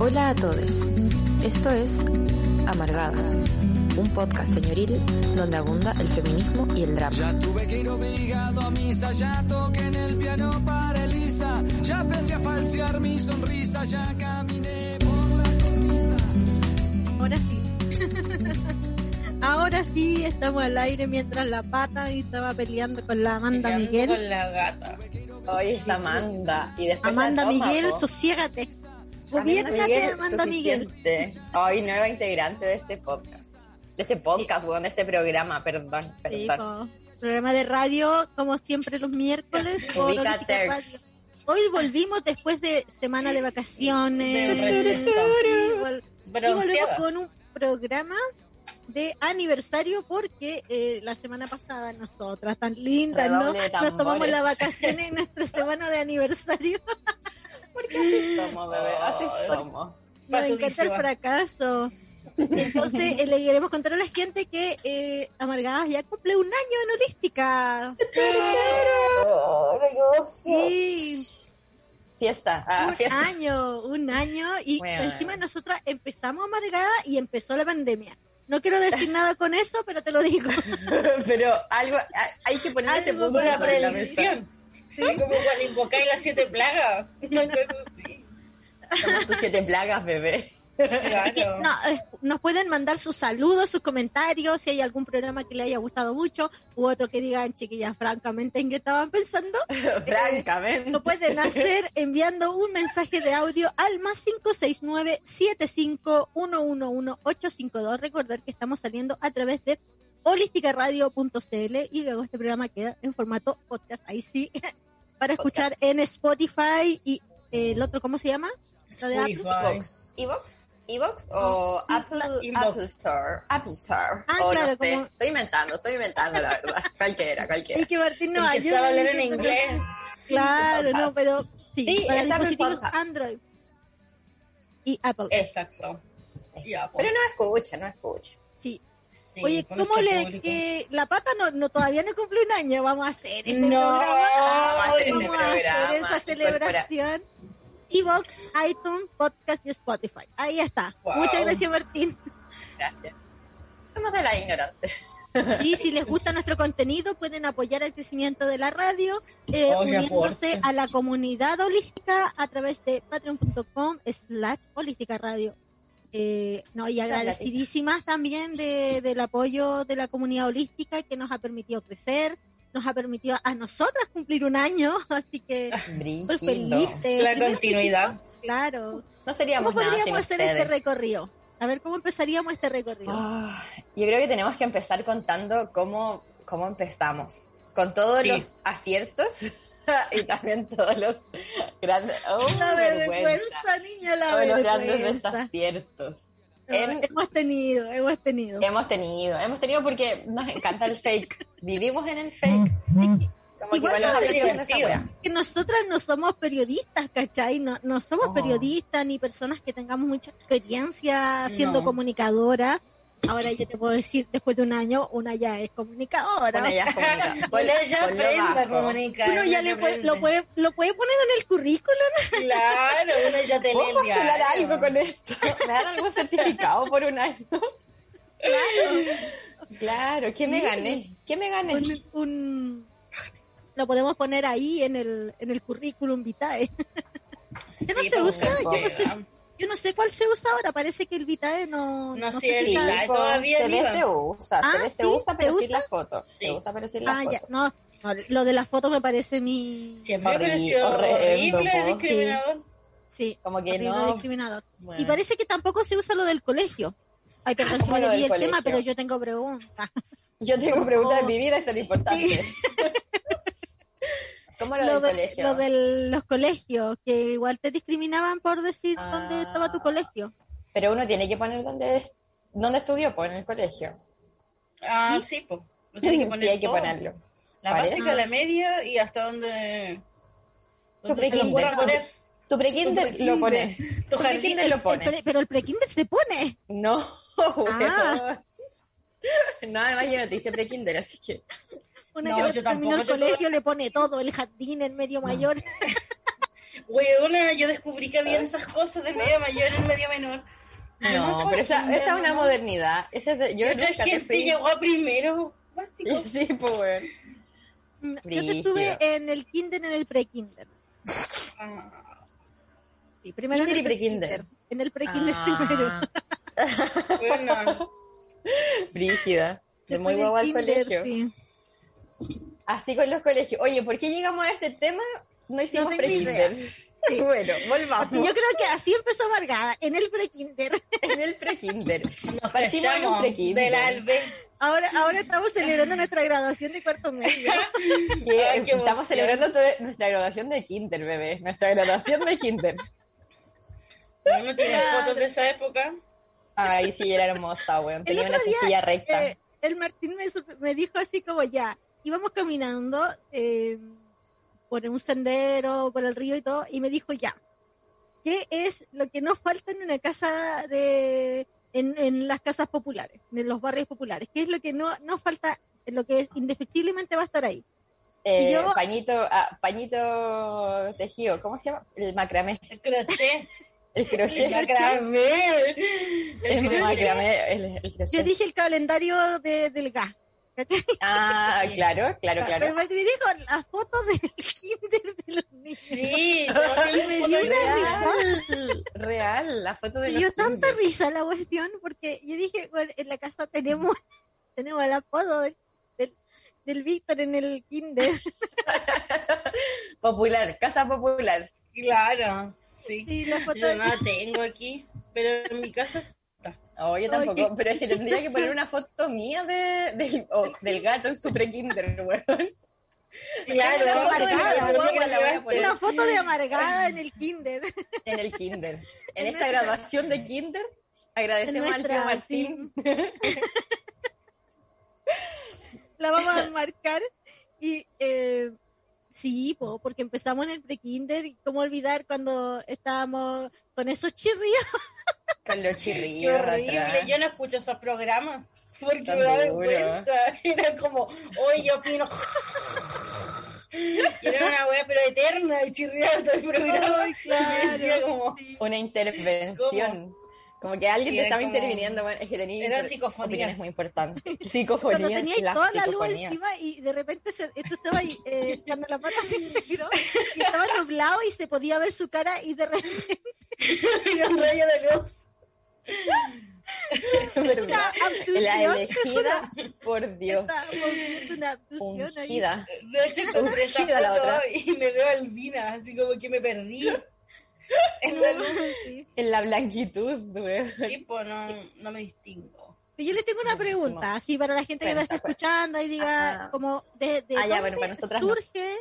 Hola a todos. Esto es Amargadas, un podcast señoril donde abunda el feminismo y el drama. Ya tuve que ir obligado a misa, ya toqué en el piano para Elisa, ya aprendí a falsear mi sonrisa, ya caminé por la cornisa. Ahora sí. Ahora sí estamos al aire mientras la pata estaba peleando con la Amanda Peleando Miguel. Con la gata. Hoy es Amanda. Y después Amanda Miguel, sosiégate. Gobiérnate, Amanda Miguel. Hoy nueva integrante de este podcast. De este podcast, weón, de este programa, perdón, Sí, perdón. Programa de radio, como siempre los miércoles. por. Hoy volvimos después de semana de vacaciones. De. Y vol- y volvemos con un programa de aniversario porque eh, la semana pasada nosotras, tan lindas, ¿no? Nos tomamos las vacaciones en nuestra semana de aniversario. Porque así somos, bebé, así somos. Nos encanta el fracaso. Entonces eh, le queremos contar a la gente que eh, Amargadas ya cumple un año en Holística. Sí, Fiesta, ah, un fiesta. año, un año. Y Bueno. encima nosotras empezamos Amargada y empezó la pandemia. No quiero decir nada con eso, pero te lo digo. Pero algo, hay- que poner ese punto Una sobre la mesa. Sí, como cuando invocáis las siete plagas. Somos tus siete plagas, bebé. Así que, Claro. no, eh, nos pueden mandar sus saludos, sus comentarios, si hay algún programa que les haya gustado mucho, u otro que digan, chiquillas, francamente, ¿en qué estaban pensando? Francamente. Lo pueden hacer enviando un mensaje de audio al más 569-75-111-852. Recordar que estamos saliendo a través de holisticaradio.cl y luego este programa queda en formato podcast, ahí sí, para escuchar en Spotify y eh, el otro, ¿cómo se llama? Lo de Apple. Evox. ¿Evox? ¿Evox o Apple. Apple Store? Apple Store. Ah, o claro, no sé. como- Estoy inventando, estoy inventando, la verdad. cualquiera, cualquiera. Y que Martín nos El que ayude sabe hablar en inglés. Claro, no, pero sí, Sí, para es Apple dispositivos Podcast. Android y Apple. Exacto. Ya, pues. Pero no escucha, no escucha. Sí. Sí, Oye, ¿cómo le que la pata no, no todavía no cumple un año? Vamos a hacer ese No, programa. Vamos a hacer Vamos a hacer programa, esa celebración. Evox, iTunes, Podcast y Spotify. Ahí está. Wow. Muchas gracias, Martín. Gracias. Somos de la ignorante. Y si les gusta nuestro contenido, pueden apoyar el crecimiento de la radio, eh, uniéndose a la comunidad holística a través de patreon.com slash holística radio. Eh, no, y agradecidísimas también de, del apoyo de la comunidad holística que nos ha permitido crecer, nos ha permitido a nosotras cumplir un año, así que pues felices. La Primero continuidad. Claro. No seríamos ¿Cómo nada sin podríamos hacer ustedes. este recorrido? A ver, ¿cómo empezaríamos este recorrido? Ah, yo creo que tenemos que empezar contando cómo, cómo empezamos. Con todos Sí. los aciertos y también todos los grandes. Oh, la vergüenza. vergüenza, niña, la Todos los grandes desaciertos. No, Em- hemos tenido, hemos tenido. hemos tenido, hemos tenido porque nos encanta el fake. Vivimos en el fake. Como Igual nos que nosotras no somos periodistas, ¿cachai? No, no somos Oh. periodistas ni personas que tengamos mucha experiencia siendo No. comunicadora. Ahora ya te puedo decir, después de un año, una ya es comunicadora. Bueno, ya es comunica- Bueno, ponlo- ya aprende a comunicar. Uno ya le puede, lo, puede, lo puede poner en el currículum. Claro, uno ya te lee ¿Puedo postular diario. algo con esto? ¿Me dan algún certificado por un año? Claro, ¿qué me Sí. gané? ¿Qué me gané? Un, un- lo podemos poner ahí en el, en el currículum vitae. ¿Qué no Sí, se pues, usa? Yo no sé, yo no sé cuál se usa ahora. Parece que el vitae no. No sé, sé el si Vitae todavía se ve, viva. se usa, Ah, se ve, se sí, usa, ¿se pero sin usa? la foto. Se Sí. usa, pero sin la Ah, foto. ya, no, no, lo de la foto me parece mi... Siempre me Horrible, pareció horrendo, horrible, po. discriminador. Sí, Como que horrible no. discriminador. Bueno. Y parece que tampoco se usa lo del colegio. Ay, perdón, que ¿Cómo no lo del el tema, colegio? pero yo tengo preguntas. Yo tengo preguntas Oh. en mi vida y son importantes. ¿Cómo lo, Lo del de, colegio? lo de los colegios, que igual te discriminaban por decir Ah. dónde estaba tu colegio. Pero uno tiene que poner dónde, dónde estudió, pues en el colegio. Ah, ¿Sí? sí, pues. Lo tiene que poner sí, hay que ponerlo. La Parece. básica, la media y hasta donde. Tu prekinder. Tu prekinder lo pone. Tu prekinder lo El pones. pre- pero el prekinder se pone. No, Ah. No, además yo no te hice prekinder, así que. Una No, que no yo terminó el tampoco te colegio le pone todo, el jardín, el medio mayor. Weona, yo descubrí que había esas cosas de medio mayor en medio menor. No, pero esa, esa es una modernidad. Esa es de- yo Otra gente Free. llegó a primero. Básico. Sí, pues. Mm, Yo Brígido. estuve en el kinder, en el pre-kinder. Ah, Sí, primero Kinder en y el pre-kinder. En el pre-kinder primero. Ah, bueno, Brígida. De muy guapo al del kinder, colegio. sí. Así con los colegios. Oye, ¿por qué llegamos a este tema? No hicimos tengo pre-kinder. Sí. Bueno, Y volvamos. yo creo que así empezó Amargada, en el pre-kinder. En el pre-kinder. nos Partimos en un pre-kinder. del albe. Ahora, ahora estamos celebrando nuestra graduación de cuarto medio. Ay, qué estamos celebrando nuestra graduación de kinder, bebé. Nuestra graduación de kinder. ¿No tienes fotos de esa época? Ay, sí, era hermosa, weón. Tenía una día, costilla recta. Eh, el Martín me, me dijo así como ya, íbamos caminando eh, por un sendero, por el río y todo, y me dijo ya, ¿qué es lo que nos falta en una casa de, en, en las casas populares, en los barrios populares? ¿Qué es lo que no nos falta, lo que es, indefectiblemente va a estar ahí? Eh, yo- pañito, ah, pañito tejido, ¿cómo se llama? El macramé. El crochet. El crochet. El macramé. El El crochet. macramé, el, el crochet. Yo dije el calendario de, del gas. ¿Cachai? Ah, claro, claro, Pero claro. Martín me dijo las fotos del kinder de los niños. Sí, no, me dio una risa. Real, la foto de Me los dio tanta risa la cuestión porque yo dije, bueno, en la casa tenemos tenemos el apodo del, del, del Víctor en el kinder. Popular, casa popular. Claro, sí. Y la foto Yo de- no la tengo aquí, pero en mi casa Oh, yo tampoco, pero es que qué tendría que poner una foto mía de, del- o del gato en su pre-kinder, weón. Claro, Una foto de amargada, la voy a poner una foto de amargada en el kinder. en el kinder. En En esta nuestra- graduación de kinder, agradecemos En al tío nuestra, Martín. La vamos a marcar y eh, sí, po, porque empezamos en el pre-kinder y cómo olvidar cuando estábamos con esos chirrios. Con los Qué chirrillos horrible. atrás. Yo no escucho esos programas porque Son me da vergüenza. Era como, oye, yo opino. Era una wea pero eterna y chirriaba todo el programa. Ay, Y decía como, Una intervención. Como que alguien Sí, te estaba como- interviniendo, bueno, es que tenía Eran psicofonías. opiniones muy importantes. Cuando Psicofonías, teníais las toda la luz psicofonías. encima y de repente se, esto estaba ahí, eh, cuando la pata se integró y estaba nublado y se podía ver su cara y de repente era un rayo de luz. La elegida por Dios. una. Ungida. De hecho, encontré esa Ungida la foto otra. y me veo albina, así como que me perdí. En la luz. Sí. En la blanquitud, güey. Tipo, no, no me distingo. Yo les tengo una pregunta, así para la gente que la está escuchando y diga, Ajá. como, de, de Ah, ya, dónde bueno, para nosotras no. surge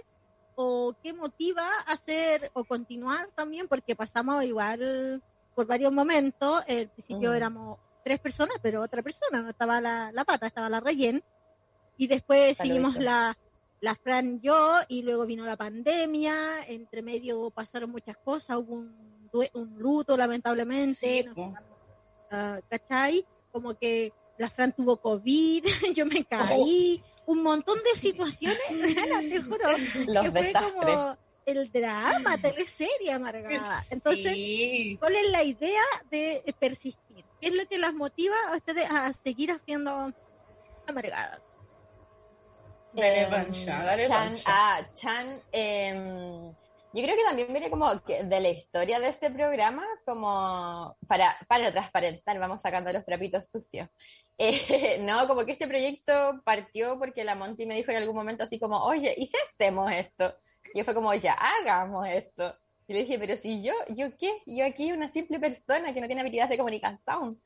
o qué motiva a hacer o continuar también, porque pasamos igual por varios momentos. Al principio Mm. éramos tres personas, pero otra persona, no estaba la, la pata, estaba la rellén. Y después Saludito. seguimos la, la Fran yo, y luego vino la pandemia, entre medio pasaron muchas cosas, hubo un, un luto lamentablemente, Sí, nos. Ah, ¿cachai? Como que la Fran tuvo COVID, yo me caí, un montón de situaciones, te juro, Los que fue desastres. como el drama, teleserie amargada. Entonces, Sí. ¿cuál es la idea de persistir? ¿Qué es lo que las motiva a ustedes a seguir haciendo amargadas? Dale Em, pancha, dale Chan, pancha. ah, Chan, em, yo creo que también viene como que de la historia de este programa, como para, para transparentar, vamos sacando los trapitos sucios. Eh, no, como que este proyecto partió porque la Monty me dijo en algún momento así como, oye, ¿y si hacemos esto? Yo fue como, ya, hagamos esto. Y le dije, pero si yo, ¿yo qué? Yo aquí una simple persona que no tiene habilidades de comunicación.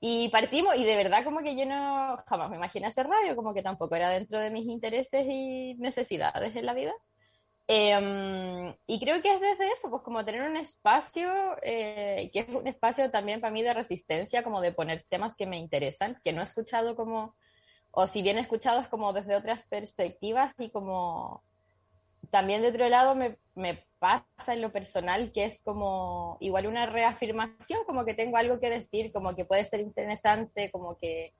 Y partimos, y de verdad como que yo no jamás me imaginé hacer radio, como que tampoco era dentro de mis intereses y necesidades en la vida. Eh, y creo que es desde eso, pues como tener un espacio, eh, que es un espacio también para mí de resistencia, como de poner temas que me interesan, que no he escuchado como, o si bien he escuchado es como desde otras perspectivas y como también de otro lado me, me pasa en lo personal que es como igual una reafirmación, como que tengo algo que decir, como que puede ser interesante, como que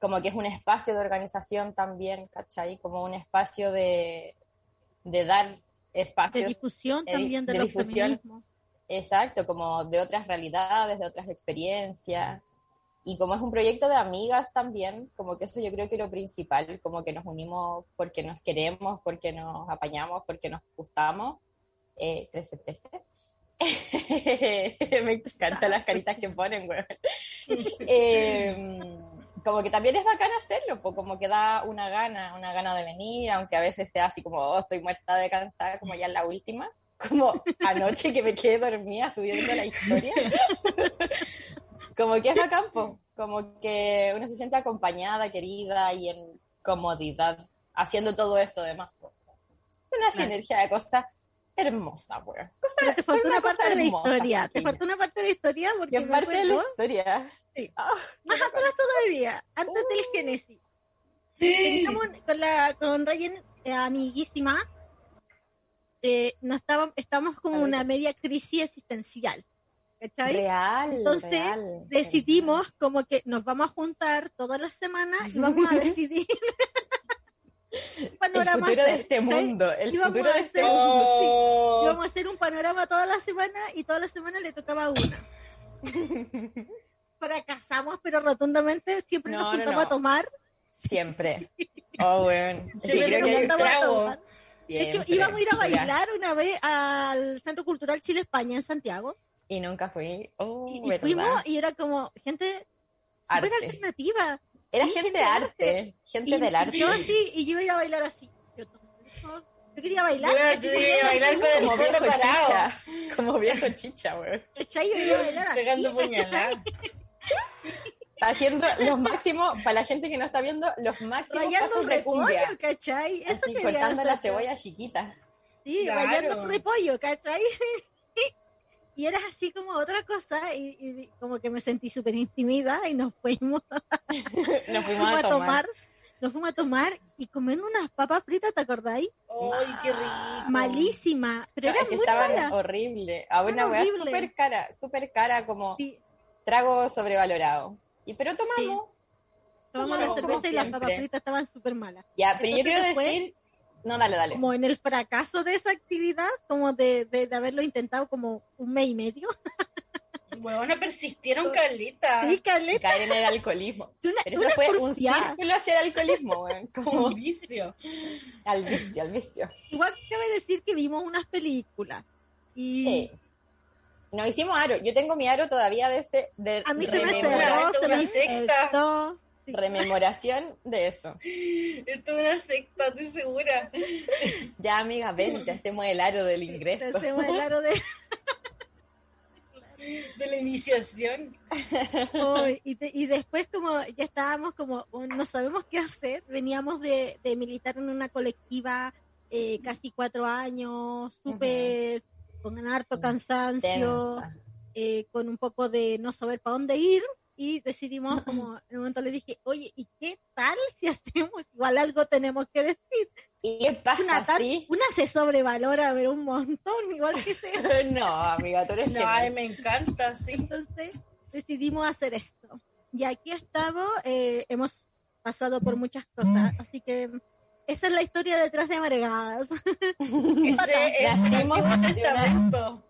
como que es un espacio de organización también, ¿cachai? Como un espacio de, de dar espacios. De difusión de- también de, de los difusión. feminismos. Exacto, como de otras realidades, de otras experiencias. Y como es un proyecto de amigas también, como que eso yo creo que es lo principal, como que nos unimos porque nos queremos, porque nos apañamos, porque nos gustamos. Eh, 13-13. Me encantan las caritas que ponen, weón. Eh, como que también es bacán hacerlo, pues como que da una gana, una gana de venir, aunque a veces sea así como, oh, estoy muerta de cansada, como ya en la última, como anoche que me quedé dormida subiendo la historia. como que es bacán, po, como que uno se siente acompañada, querida y en comodidad haciendo todo esto demás. po. Es una sinergia de cosas hermosas, weón. Pero te faltó una cosa parte de la hermosa, historia. Te faltó una parte de la historia porque en parte de la historia. Sí. Más atrás todavía, antes del Uh. Génesis. Teníamos con la con Ryan, eh, amiguísima, eh, no estábamos, estábamos como una media crisis existencial. ¿Cachai? real. Entonces, real. Decidimos como que nos vamos a juntar todas las semanas y vamos a decidir un el panorama futuro de hacer, este ¿cachai? mundo. El vamos futuro a de este hacer- mundo. Íbamos a hacer un panorama toda la semana y toda la semana le tocaba una. Fracasamos, pero rotundamente siempre No, nos no, juntamos no. a tomar. Siempre. Oh, bueno. Siempre creo que a tomar. De hecho, íbamos a ir a bailar una vez al Centro Cultural Chile España en Santiago. Y nunca fui. Oh, Y, y fuimos y era como gente Arte. súper alternativa. Era sí, gente gente de de arte. Gente Y del arte. Yo así, y yo iba a bailar así. Yo, yo quería bailar. Yo, así yo como- iba a bailar con el Como viejo parado. chicha. Como viejo chicha, weón. ¿cachai? Yo quería bailar así. Puñaladas. Haciendo los máximos, para la gente que no está viendo, los máximos Rayando pasos un de cumbia. repollo, ¿cachai? Eso Así, quería cortando hacer la cebolla chiquita. Sí, Claro. bailando un repollo, ¿cachai? y eras así como otra cosa y, y como que me sentí súper intimida y nos fuimos, Nos fuimos fuimos a tomar. tomar, nos fuimos a tomar y comer unas papas fritas, ¿te acordáis? Ay, qué rico. Malísima, pero No, era es que muy estaban horrible. A una Eran weá súper cara, súper cara, como Sí, trago sobrevalorado. Y pero tomamos. tomamos la cerveza y las papas fritas estaban súper malas. Ya, pero yo Entonces quiero después- decir. No, dale, dale. Como en el fracaso de esa actividad, como de, de, de haberlo intentado como un mes y medio. Huevona, persistieron calita. Sí, Carleta, Caer en el alcoholismo. una, Pero eso fue un círculo hacia el alcoholismo, weón. Como vicio. al vicio, al vicio. Igual cabe decir que vimos unas películas. Y Sí. Nos hicimos aro. Yo tengo mi aro todavía de ese. De a mí se me cerró, esto se me una secta. rememoración de eso. Esto es una secta, estoy segura. Ya, amiga, ven, te hacemos el aro del ingreso. Te hacemos el aro de... De la iniciación. Y, te- y después como ya estábamos como, oh, no sabemos qué hacer, veníamos de, de militar en una colectiva eh, casi cuatro años, súper con harto cansancio, eh, con un poco de no saber para dónde ir y decidimos como, en un momento le dije, oye, ¿y qué tal si hacemos? Igual algo tenemos que decir. ¿Y qué pasa Una, tan- así? una se sobrevalora, pero un montón, igual que se... No, amiga, tú eres No, ay, genial. me encanta, sí. Entonces decidimos hacer esto. Y aquí estamos, eh, hemos pasado por muchas cosas, así que esa es la historia detrás de Amargadas. Ese es Nacimos de una-.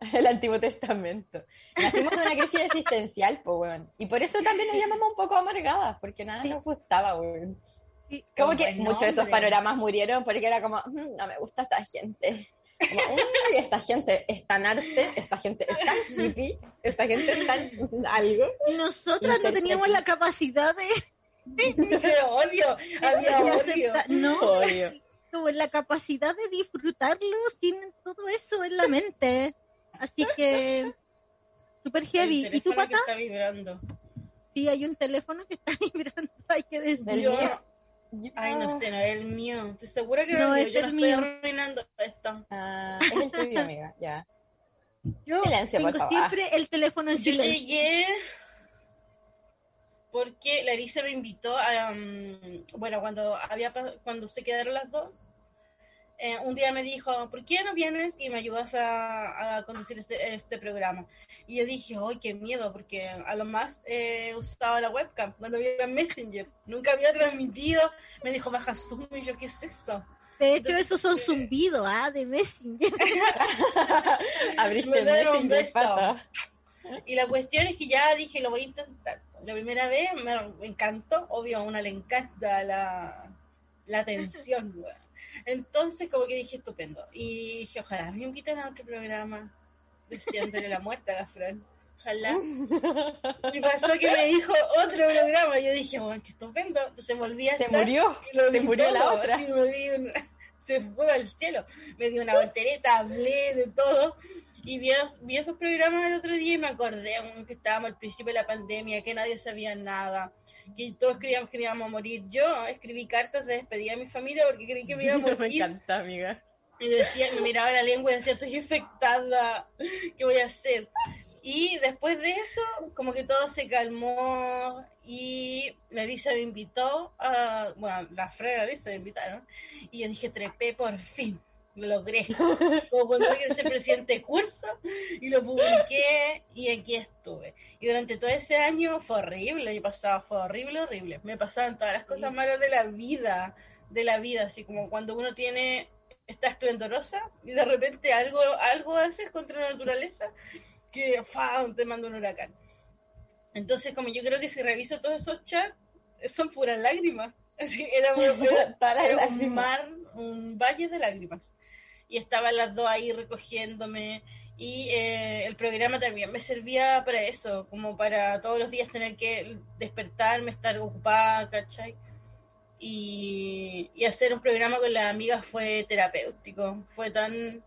El Antiguo Testamento. Nacimos de una crisis existencial, pues, weón. Y por eso también nos llamamos un poco amargadas, porque nada nos gustaba, weón. Sí. Como que muchos de esos panoramas murieron porque era como, "Mm, no me gusta esta gente. Como, "Uy, esta gente es tan arte, esta gente es tan hippie, esta gente es tan algo. Nosotras no teníamos la capacidad de, odio, había de odio. no, Obvio. como la capacidad de disfrutarlo sin todo eso en la mente. Así que, super heavy. ¿Y tu pata? está vibrando. Sí, hay un teléfono que está vibrando, hay que Del decir. Yo- mío. Ay, no sé, no es el mío. Estoy segura que No, es es el el mío. Yo no mío. estoy arruinando esto. Ah, es el tuyo, amiga, ya. Yo Silencio, por tengo favor. siempre el teléfono en Yo silencio. llegué porque Larisa me invitó a, um, bueno, cuando había cuando se quedaron las dos, eh, un día me dijo, ¿por qué no vienes y me ayudas a, a conducir este, este programa? Y yo dije, ¡ay, qué miedo! Porque a lo más eh, usaba la webcam cuando había Messenger. Nunca había transmitido. Me dijo, baja Zoom y yo, ¿qué es eso? De hecho, esos son zumbidos, ¿ah? De Messenger. Abriste Me Messenger, pata. Y la cuestión es que ya dije, lo voy a intentar. La primera vez me encantó, obvio, a una le encanta la, la atención. weón. Entonces, como que dije, estupendo. Y dije, ojalá me inviten a otro programa, deseándole la muerte a la Fran. Ojalá. Y pasó que me dijo otro programa. Yo dije, bueno, qué estupendo. Entonces volví a Se murió, y lo se murió la otra. se fue al cielo. Me dio una voltereta, hablé de todo. Y vi, esos- vi esos programas el otro día y me acordé que estábamos al principio de la pandemia, que nadie sabía nada, que todos creíamos que íbamos a morir. Yo escribí cartas de despedida a mi familia porque creí que me iba a me morir. encanta, amiga. Y decía, me miraba la lengua y decía, estoy infectada, ¿qué voy a hacer? Y después de eso, como que todo se calmó y la Elisa me invitó a, bueno, la frega Elisa me invitaron, y yo dije, trepé por fin, lo logré. Como cuando quería ser presidente de curso, y lo publiqué, y aquí estuve. Y durante todo ese año fue horrible, yo pasaba, fue horrible, horrible. Me pasaban todas las cosas malas de la vida, de la vida, así como cuando uno tiene está esplendorosa y de repente algo algo haces contra la naturaleza que te manda un huracán. Entonces, como yo creo que si reviso todos esos chats, son puras lágrimas. Así, era, era- Todas las era un mar, un valle de lágrimas. Y estaban las dos ahí recogiéndome. Y eh, el programa también me servía para eso, como para todos los días tener que despertarme, estar ocupada, ¿cachai? y, y hacer un programa con las amigas fue terapéutico, fue tan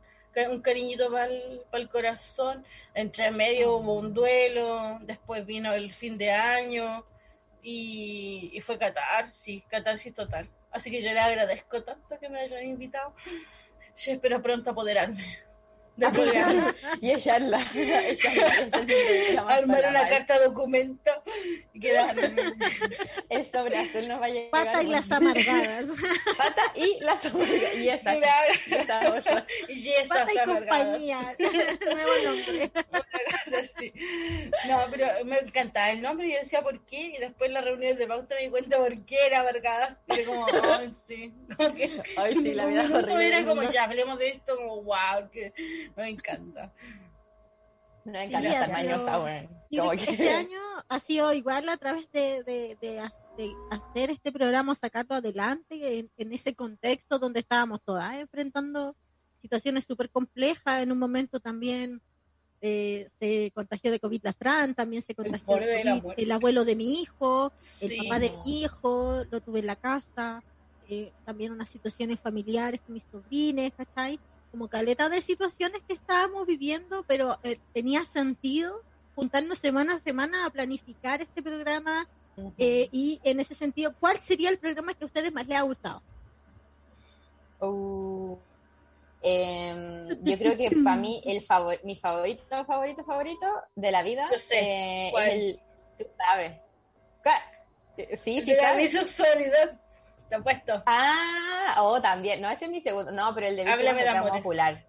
un cariñito para el corazón, entre medio hubo un duelo, después vino el fin de año y, y fue catarsis, catarsis total. Así que yo le agradezco tanto que me hayan invitado. Yo espero pronto apoderarme del programa. Y echarla. echarla armar una carta documento y quedarme. El sobre azul nos va a llegar. Pata y las amargadas. Pata y las amargadas. Y esa. Claro. y esa otra. Y esas Pata y amargadas. compañía. Nuevo nombre. Así. No, pero me encantaba el nombre y yo decía por qué, y después en las reuniones de pauta me di cuenta por qué era Vergadas. Y era como, ay, sí. Como que, Ay, sí, la vida es horrible. Era como, ya, hablemos de esto, como, wow, que me encanta. Me encanta Sí, estar de- que- Este año ha sido igual a través de, de, de ha- de hacer este programa, sacarlo adelante en, en ese contexto donde estábamos todas enfrentando situaciones súper complejas. En un momento también eh, se contagió de COVID la Fran, también se contagió de COVID el abuelo de mi hijo, el Sí. papá de mi hijo, lo tuve en la casa, eh, también unas situaciones familiares con mis sobrines, ¿cachai? Como caleta de situaciones que estábamos viviendo, pero eh, tenía sentido juntarnos semana a semana a planificar este programa eh, y en ese sentido, ¿cuál sería el programa que a ustedes más les ha gustado? Uh, yo creo que para mí el favor, mi favorito, favorito, favorito de la vida sé, eh, es el. Tú sabes. ¿Cuál? Sí, sí, De sabes. Apuesto. Ah, oh, también. No, ese es mi segundo. No, pero el de víctimas Háblame de amores. ocular.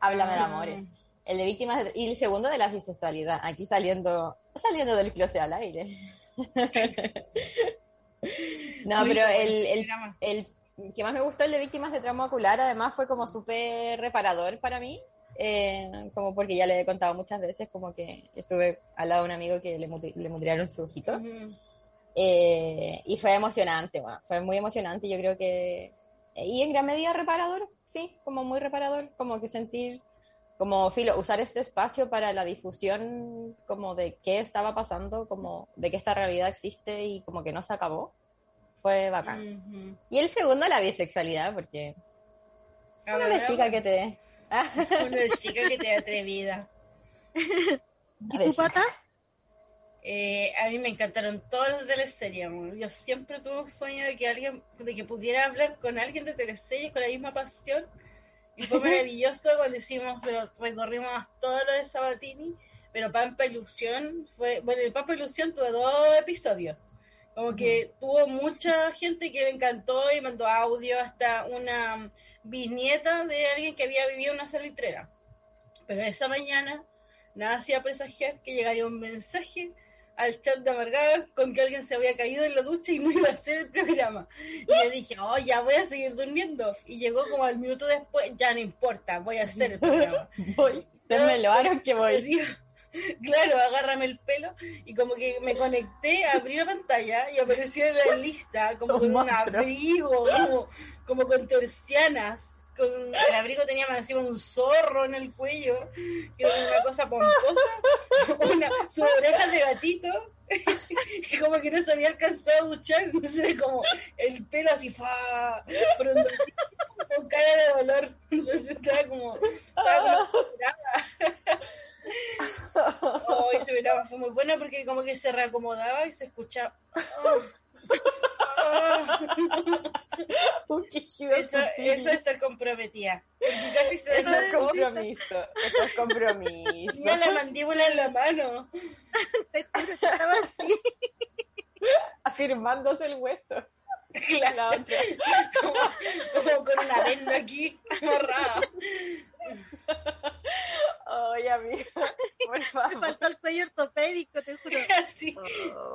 Háblame de Ah. amores. El de víctimas de- y el segundo de la bisexualidad. Aquí saliendo, saliendo del closet al aire. no, Uy, pero el, el, programa. el que más me gustó, el de víctimas de trauma ocular, además fue como súper reparador para mí. eh, como porque ya le he contado muchas veces, como que estuve al lado de un amigo que le, le mutilaron su ojito. Ujú. Eh, y fue emocionante, bueno, fue muy emocionante, yo creo que... Y en gran medida reparador, sí, como muy reparador, como que sentir, como filo, usar este espacio para la difusión como de qué estaba pasando, como de que esta realidad existe y como que no se acabó, fue bacán. Ujú. Y el segundo, la bisexualidad, porque A una ver, chica que te... Una chica que te atrevida. ¿Y tu pata? Eh, a mí me encantaron todas las teleseries. Yo siempre tuve un sueño de que alguien, de que pudiera hablar con alguien de teleseries con la misma pasión. Y fue maravilloso cuando hicimos, recorrimos todo lo de Sabatini. Pero Pampa Ilusión fue, bueno, en Pampa Ilusión tuve dos episodios. Como que tuvo mucha gente que le encantó y mandó audio hasta una bisnieta de alguien que había vivido una salitrera. Pero esa mañana nada hacía presagiar que llegaría un mensaje al chat de amargada con que alguien se había caído en la ducha y no iba a hacer el programa. Y yo dije, oh, ya voy a seguir durmiendo. Y llegó como al minuto después, ya no importa, voy a hacer el programa. voy, démelo, ahora que voy. Claro, agárrame el pelo y como que me conecté, abrí la pantalla y apareció en la lista como con un abrigo, como, como con tercianas con el abrigo tenía más encima un zorro en el cuello, que era una cosa pomposa, una, sus orejas de gatito, y como que no se había alcanzado a duchar, entonces como el pelo así, fa, con cara de dolor, entonces estaba como, estaba como oh, y se miraba, fue muy buena porque como que se reacomodaba y se escuchaba. Oh. eso, eso es estar comprometida. Casi se eso es compromiso. Eso es compromiso. Tenía la mandíbula en la mano. Estaba así. Afirmándose el hueso. Claro. Como, como, con una venda aquí amarrada. Ay, amiga, por favor. Me faltó el cuello ortopédico, te juro. sí,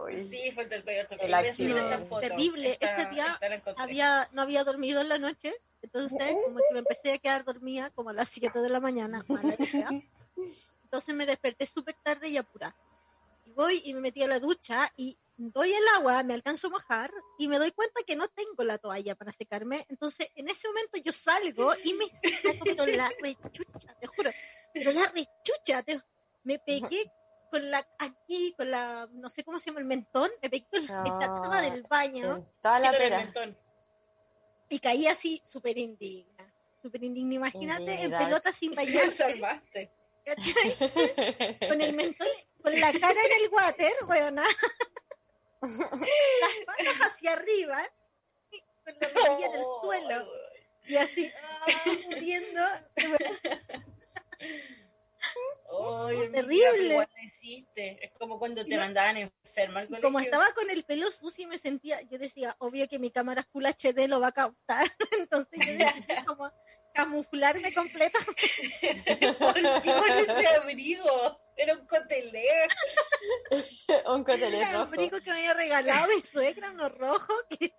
Ay. sí, faltó el cuello ortopédico. El accidente. Esa foto. Terrible. Esta- Ese día había, no había dormido en la noche, entonces como que me empecé a quedar dormida como a las 7 de la mañana. mala idea. Entonces me desperté súper tarde y apurada. Y voy y me metí a la ducha y doy el agua, me alcanzo a mojar y me doy cuenta que no tengo la toalla para secarme. Entonces en ese momento yo salgo y me saco pero la rechucha, te juro. Pero la rechucha, te- me pegué con la aquí, con la, no sé cómo se llama el mentón, me pegué con la No. estatua del baño Toda la pera. y caí así súper indigna. Súper indigna. Imagínate en pelota sin Te bañarse, salvaste. ¿cachai? Con el mentón, con la cara en el water, weona. Las patas hacia arriba, con la rodilla en el suelo. Y así, ah, muriendo. Ay, amiga, Terrible. hiciste. Es como cuando te No. mandaban enferma al como estaba con el pelo sucio y me sentía, yo decía, obvio que mi cámara Full HD lo va a captar. Entonces yo decía, como camuflarme completa. ¿Por ese abrigo? Era un cotelé. Un cotelé El rojo. abrigo que me había regalado mi suegra, uno rojo, que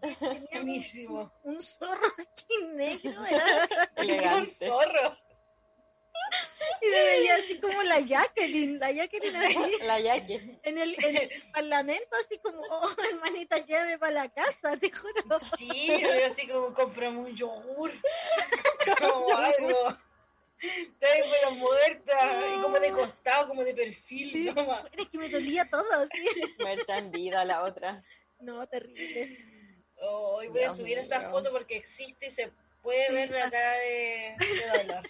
tenía un, Buenísimo. un zorro aquí negro. era- Un zorro. y me veía así como la Jacqueline, la Jacqueline ahí La yaqui. en el, en el parlamento, así como, oh, hermanita, lléveme para la casa, te juro. Sí, yo así como compramos un yogur. Como algo. Estoy pero muerta. Y como de costado, como de perfil. Ma. Es que me dolía todo, así. Muerta en vida la otra. No, terrible. Hoy voy a subir esta foto porque existe y se puede ver la cara de, de dolor.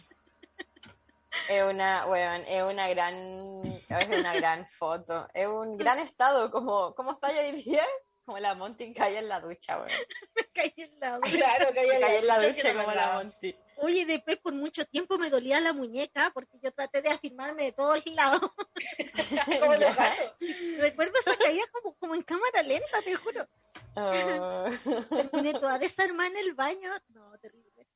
Es una, weón, es una gran, es una gran foto. Es un gran estado, como, ¿cómo está hoy día? Como la Monty cae en la ducha, weón. Me caí en la ducha. Claro, hay Cae en la ducha como la Monty. Oye, después por mucho tiempo me dolía la muñeca porque yo traté de afirmarme de todos lados. Recuerdo esa caída como, como en cámara lenta, te juro. Oh. Terminé toda desarmada en el baño. No, terrible.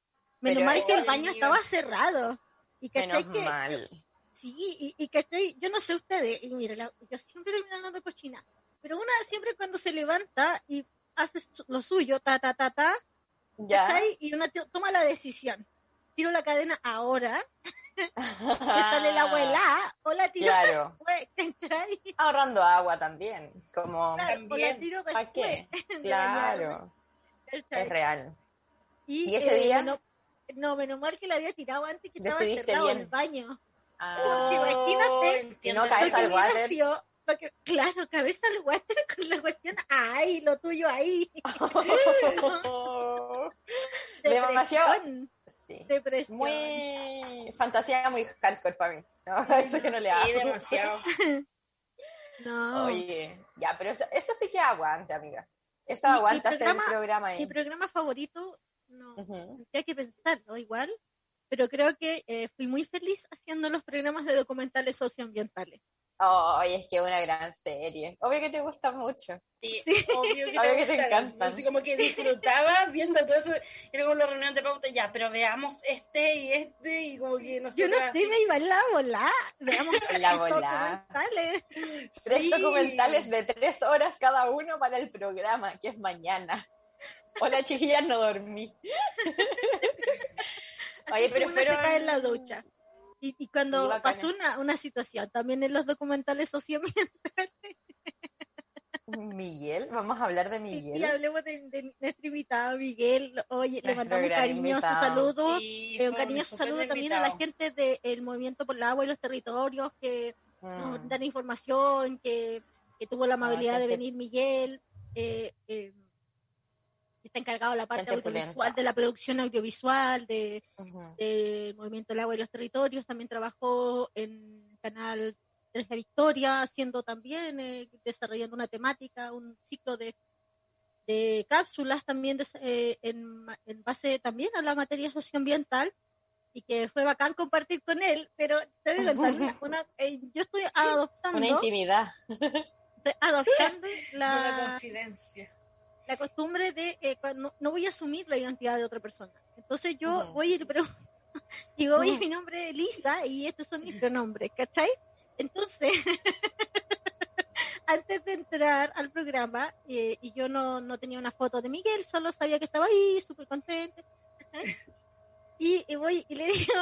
Menos mal que el baño estaba cerrado. Y Menos cachai que, mal. sí, y, y cachai, yo no sé ustedes, y mira, la- yo siempre termino hablando cochina, pero una siempre cuando se levanta y hace lo suyo, ta, ta, ta, ta, Ya. ¿cachai? y una toma la decisión. Tiro la cadena ahora, que sale la abuela, o la tiro Claro. después, ¿cachai? Ahorrando agua también. Como, Claro, o la tiro ¿para después. qué? de Claro. Es real. Y, ¿Y ese día? menos- no, menos mal que la había tirado antes que estaba Decidiste cerrado bien. el baño. Ah, imagínate, entiendo si no caes al water. porque, claro, cabeza al water con la cuestión, ay, lo tuyo ahí. Demasiado. Depresión, Sí. depresión. Muy fantasía muy hardcore para mí. No, eso que no le hago. Sí, demasiado. No. Oye, ya, pero eso, eso sí que aguanta, amiga. Eso Mi- mi aguanta hacer el programa- programa Mi ahí. programa favorito, no, Ujú. tendría que pensarlo igual, pero creo que eh, fui muy feliz haciendo los programas de documentales socioambientales. Oh, es que una gran serie. Obvio que te gusta mucho. Sí, obvio que, Obvio te, que te gustaron. encantan. Así como que disfrutaba viendo todo eso. Y luego la reunión de pauta, ya, pero veamos este y este y como que Yo no sé, me iba en la bola. Veamos la tres bola. documentales. Tres Sí. documentales de tres horas cada uno para el programa, que es mañana. Hola, chiquillas, no dormí. Oye, pero uno fueron... se cae en la ducha. Y, y cuando Sí, pasó una, una situación, también en los documentales socioambientales, Miguel, vamos a hablar de Miguel. y hablemos de, de nuestro invitado Miguel. Oye, le Nuestro mandamos un cariñoso invitado. saludo. Sí, eh, un cariñoso saludo también a la invitado. gente del Movimiento por el Agua y los Territorios que nos Mm. dan información, que, que tuvo la amabilidad de gente- venir Miguel. Eh, eh, está encargado de la parte Gente audiovisual, de la producción audiovisual, de, del Movimiento del Agua y los Territorios, también trabajó en Canal 3 La Victoria, haciendo también, eh, desarrollando una temática, un ciclo de, de cápsulas también eh, en, en base también a la materia socioambiental y que fue bacán compartir con él, pero te una- una- eh, yo estoy adoptando, Una intimidad. estoy adoptando Una la, confidencia. La costumbre de eh, no, no voy a asumir la identidad de otra persona. Entonces yo voy y le pregunto, digo, oye, mi nombre es Lisa y estos son mis pronombres, ¿cachai? Entonces, antes de entrar al programa, eh, y yo no, no tenía una foto de Miguel, solo sabía que estaba ahí, súper contenta, ¿cachai? Y, y voy y le digo,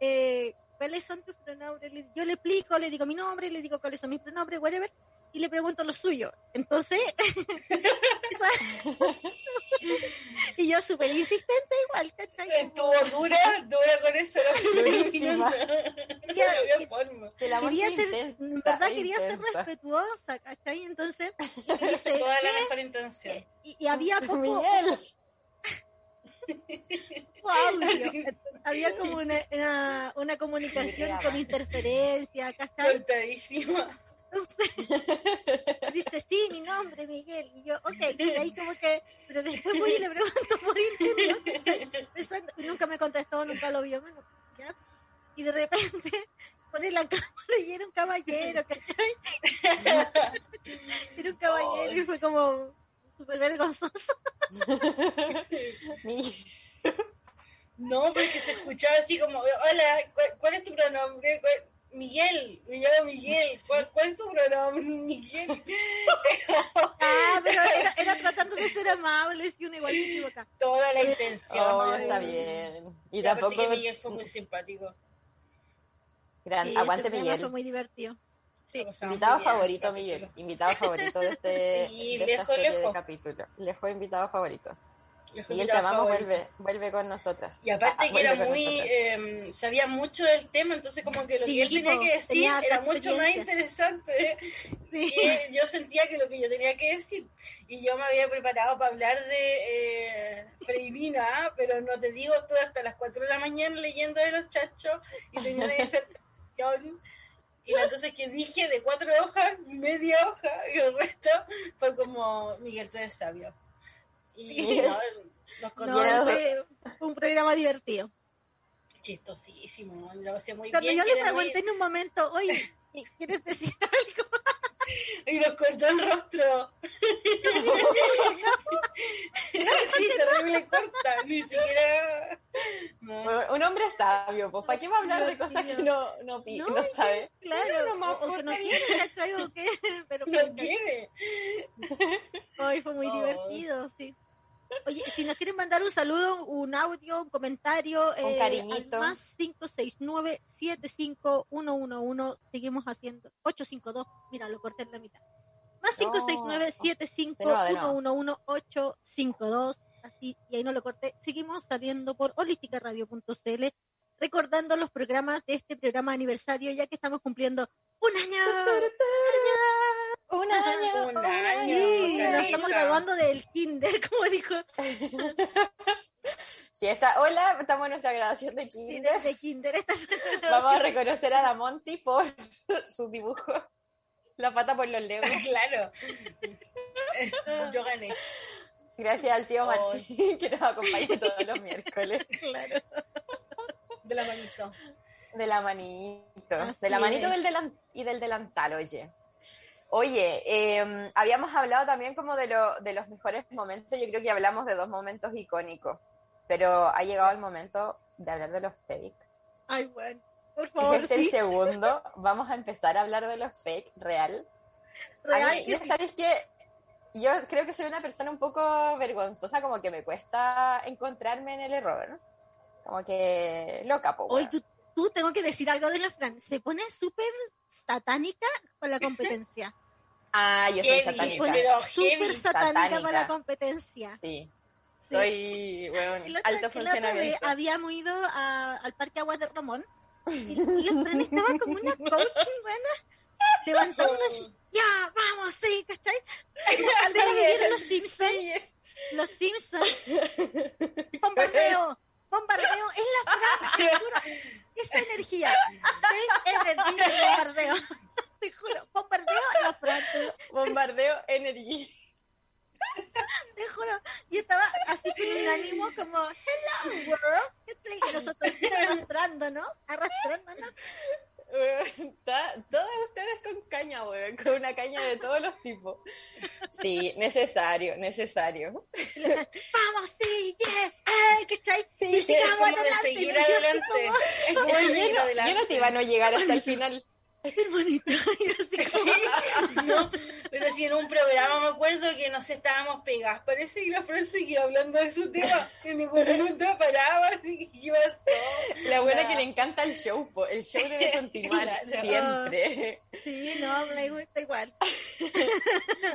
eh, ¿cuáles son tus pronombres? Yo le explico, le digo mi nombre, le digo cuáles son mis pronombres, whatever, y le pregunto lo suyo. Entonces, y yo súper insistente igual, ¿cachai? Estuvo dura, dura con eso. Durísima. Quería muerte ser, en verdad quería ser respetuosa, ¿cachai? Entonces, dice, Toda la mejor intención. Y, y había poco, audio, había como una, una, una comunicación con interferencia, ¿cachai? Dice, sí, mi nombre, Miguel. Y yo, ok, y ahí como que, pero después voy y le pregunto por internet, ¿cachai? Pensando- y nunca me contestó, nunca lo vio, bueno, ¿ya? Y de repente pone la cámara y era un caballero, ¿cachai? Era un caballero y fue como súper vergonzoso. No, porque se escuchaba así como, hola, ¿cuál, cuál es tu pronombre? ¿Cuál- Miguel, me llamo Miguel, ¿cuál, cuál es tu pronombre? Miguel. Ah, pero era, era tratando de ser amables y uno igual se equivoca. Toda la intención. ¿no? está bien. Y tampoco. que Miguel fue muy simpático. Gran, Sí, aguante programa Miguel. Fue muy divertido. Sí. Invitado favorito, Miguel. capítulo. Invitado favorito de, este, Sí, de esta lejos, serie de lejos. capítulos. Le fue invitado favorito. De te la amamos, vuelve, vuelve con nosotras. Y aparte Ah, que era muy, eh, sabía mucho del tema, entonces como que lo Sí, que él tenía que decir tenía era mucho más interesante Sí. que yo sentía que lo que yo tenía que decir. Y yo me había preparado para hablar de eh, Freirina, pero no te digo, estuve hasta las 4 de la mañana leyendo de los chachos y tenía una disertación. Y la cosa es que dije de cuatro hojas, media hoja, y el resto fue como, Miguel, tú eres sabio. Y no, nos No, fue, fue un programa divertido. chistosísimo, lo hacía muy Cuando bien. yo que le pregunté en un momento, oye, ¿quieres decir algo? Y nos cortó el rostro. sí, terrible corta, ni siquiera... No. Bueno, Un hombre sabio, pues, ¿para qué va a hablar de cosas que no, no, No, no sabe? Claro, nomás, o, o que no quiere, ¿cachai? O qué, pero No quiere. hoy fue muy Oh. divertido, sí. Oye, si nos quieren mandar un saludo, un audio, un comentario, Un eh, cariñito. al más 569-75111, seguimos haciendo, 852, mira, lo corté en la mitad. Más No. 569-75111-852, así, y ahí no lo corté. Seguimos saliendo por holísticaradio.cl, recordando los programas de este programa aniversario, ya que estamos cumpliendo un año. Un año, Un un año. Sí, nos estamos graduando del kinder, como dijo, Sí, está, hola, estamos en nuestra grabación de kinder. de kinder. Esta Vamos a graduación. reconocer a la Monty por su dibujo. La pata por los legos. claro. Yo gané. Gracias al tío Oh. Martín que nos acompaña todos los miércoles. Claro. De la manito. De la manito. Así de la manito del delan- y del delantal, oye. Oye, eh, habíamos hablado también como de, lo, de los mejores momentos. Yo creo que hablamos de dos momentos icónicos. Pero ha llegado el momento de hablar de los fake. Ay, bueno. Por favor, Este es el sí. segundo. Vamos a empezar a hablar de los fake real. A Real mí, que ya sí. sabes que yo creo que soy una persona un poco vergonzosa, como que me cuesta encontrarme en el error. Como que loca, po. Hoy weón. tú, tú tengo que decir algo de la Fran. Se pone súper satánica con la competencia. Ah, yo soy satánica. pero Súper satánica, satánica. para la competencia. Sí. Sí. Soy, otro- alto funcionamiento. habíamos ido a- al Parque Aguas de Ramón y, y la Fran estaba como una coaching buena, levantando así, ya, vamos, sí, ¿cachai? Cuando vivieron los Simpsons, los Simpsons, bombardeo, bombardeo, es la Fran, te juro, esa energía, sí, energía de bombardeo, te juro, bombardeo es la Fran, te- Bombardeo energía. te juro, yo estaba así con un ánimo como, hello world, y nosotros arrastrándonos, arrastrándonos, todas ustedes con caña, weón, con una caña de todos los tipos. Sí, necesario, necesario. vamos, sí, yeah, eh, ¿cachai? Y Es sigamos como de adelante, seguir adelante. yo, no, adelante. yo no te iba a no llegar hasta el final. Hermanita, y yo así como, No, pero si en un programa me acuerdo que nos estábamos pegadas, parece que la Fran seguía hablando de su tema, en ningún minuto paraba, así que. La buena que le encanta el show, po. el show debe continuar Claro. siempre. sí, no, me gusta igual.